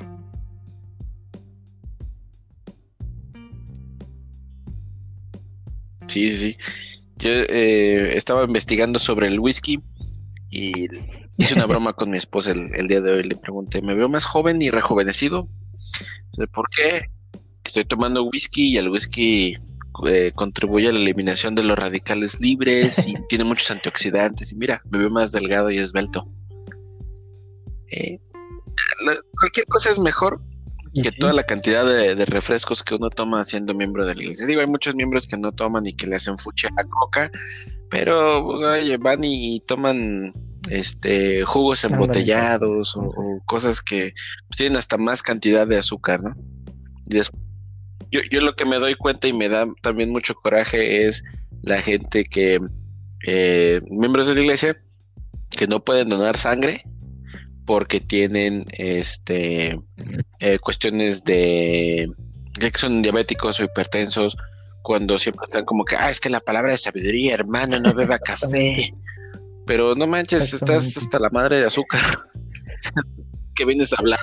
Sí, sí. Yo eh, estaba investigando sobre el whisky y hice una broma con mi esposa el, día de hoy. Le pregunté, ¿me veo más joven y rejuvenecido? ¿Por qué? Estoy tomando whisky y el whisky eh, contribuye a la eliminación de los radicales libres y tiene muchos antioxidantes. Y mira, me veo más delgado y esbelto. Eh, cualquier cosa es mejor que toda la cantidad de, refrescos que uno toma siendo miembro de la iglesia. Digo, hay muchos miembros que no toman y que le hacen fuche a coca, pero pues, oye, van y, toman este jugos embotellados o, cosas que pues, tienen hasta más cantidad de azúcar, ¿no? Y yo, yo lo que me doy cuenta y me da también mucho coraje es la gente que, eh, miembros de la iglesia, que no pueden donar sangre porque tienen este eh, cuestiones de que son diabéticos o hipertensos cuando siempre están como que ah es que la palabra de sabiduría hermano no beba café pero no manches estás hasta la madre de azúcar que vienes a hablar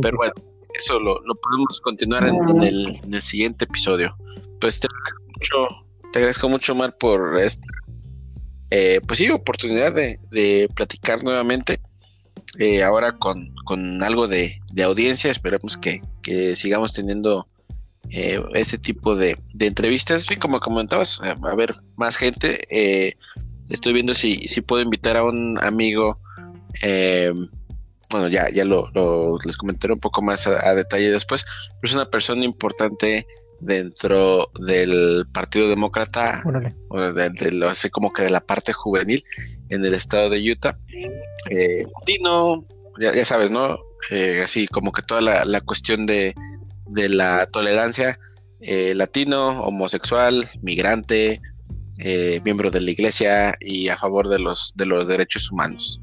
pero bueno eso lo, podemos continuar en, el, siguiente episodio pues te agradezco mucho te agradezco mucho Mar por esta eh, pues sí oportunidad de, de platicar nuevamente eh, ahora con, algo de, audiencia. Esperemos que, sigamos teniendo eh, ese tipo de, entrevistas. Y como comentabas, a, ver más gente. Eh, estoy viendo si, si puedo invitar a un amigo. bueno, ya, ya lo, les comentaré un poco más a, detalle después. Pero es una persona importante dentro del Partido Demócrata, o de, lo hace como que de la parte juvenil en el estado de Utah. Eh, Dino, ya, sabes, ¿no? Eh, así como que toda la, cuestión de, de, la tolerancia, eh, latino, homosexual, migrante, eh, miembro de la iglesia y a favor de los, de los derechos humanos.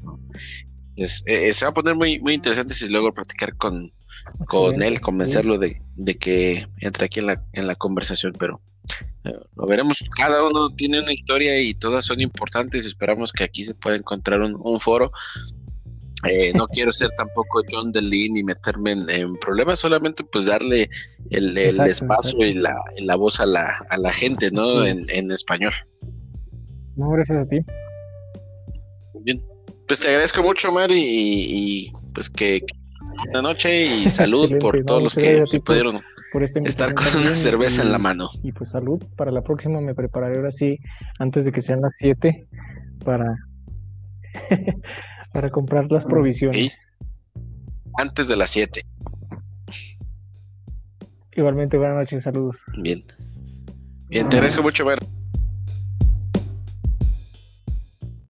se va a poner muy, muy interesante si luego practicar con, con él, convencerlo de, que entre aquí en la, en la conversación, pero eh, lo veremos. Cada uno tiene una historia y todas son importantes. Esperamos que aquí se pueda encontrar un, foro. Eh, no quiero ser tampoco John DeLean y meterme en, problemas, solamente pues darle el, espacio y la, la, voz a la, a la gente, ¿no? En, en español. No, gracias a ti. Bien, pues te agradezco mucho, Mari, y, pues que, buena noche y salud por todos los que pudieron estar con una cerveza en la mano. Y pues salud, para la próxima me prepararé ahora sí, antes de que sean las 7, para, para comprar las provisiones. Antes de las 7. Igualmente, buenas noches, saludos. Bien. Bien, te agradezco mucho ver.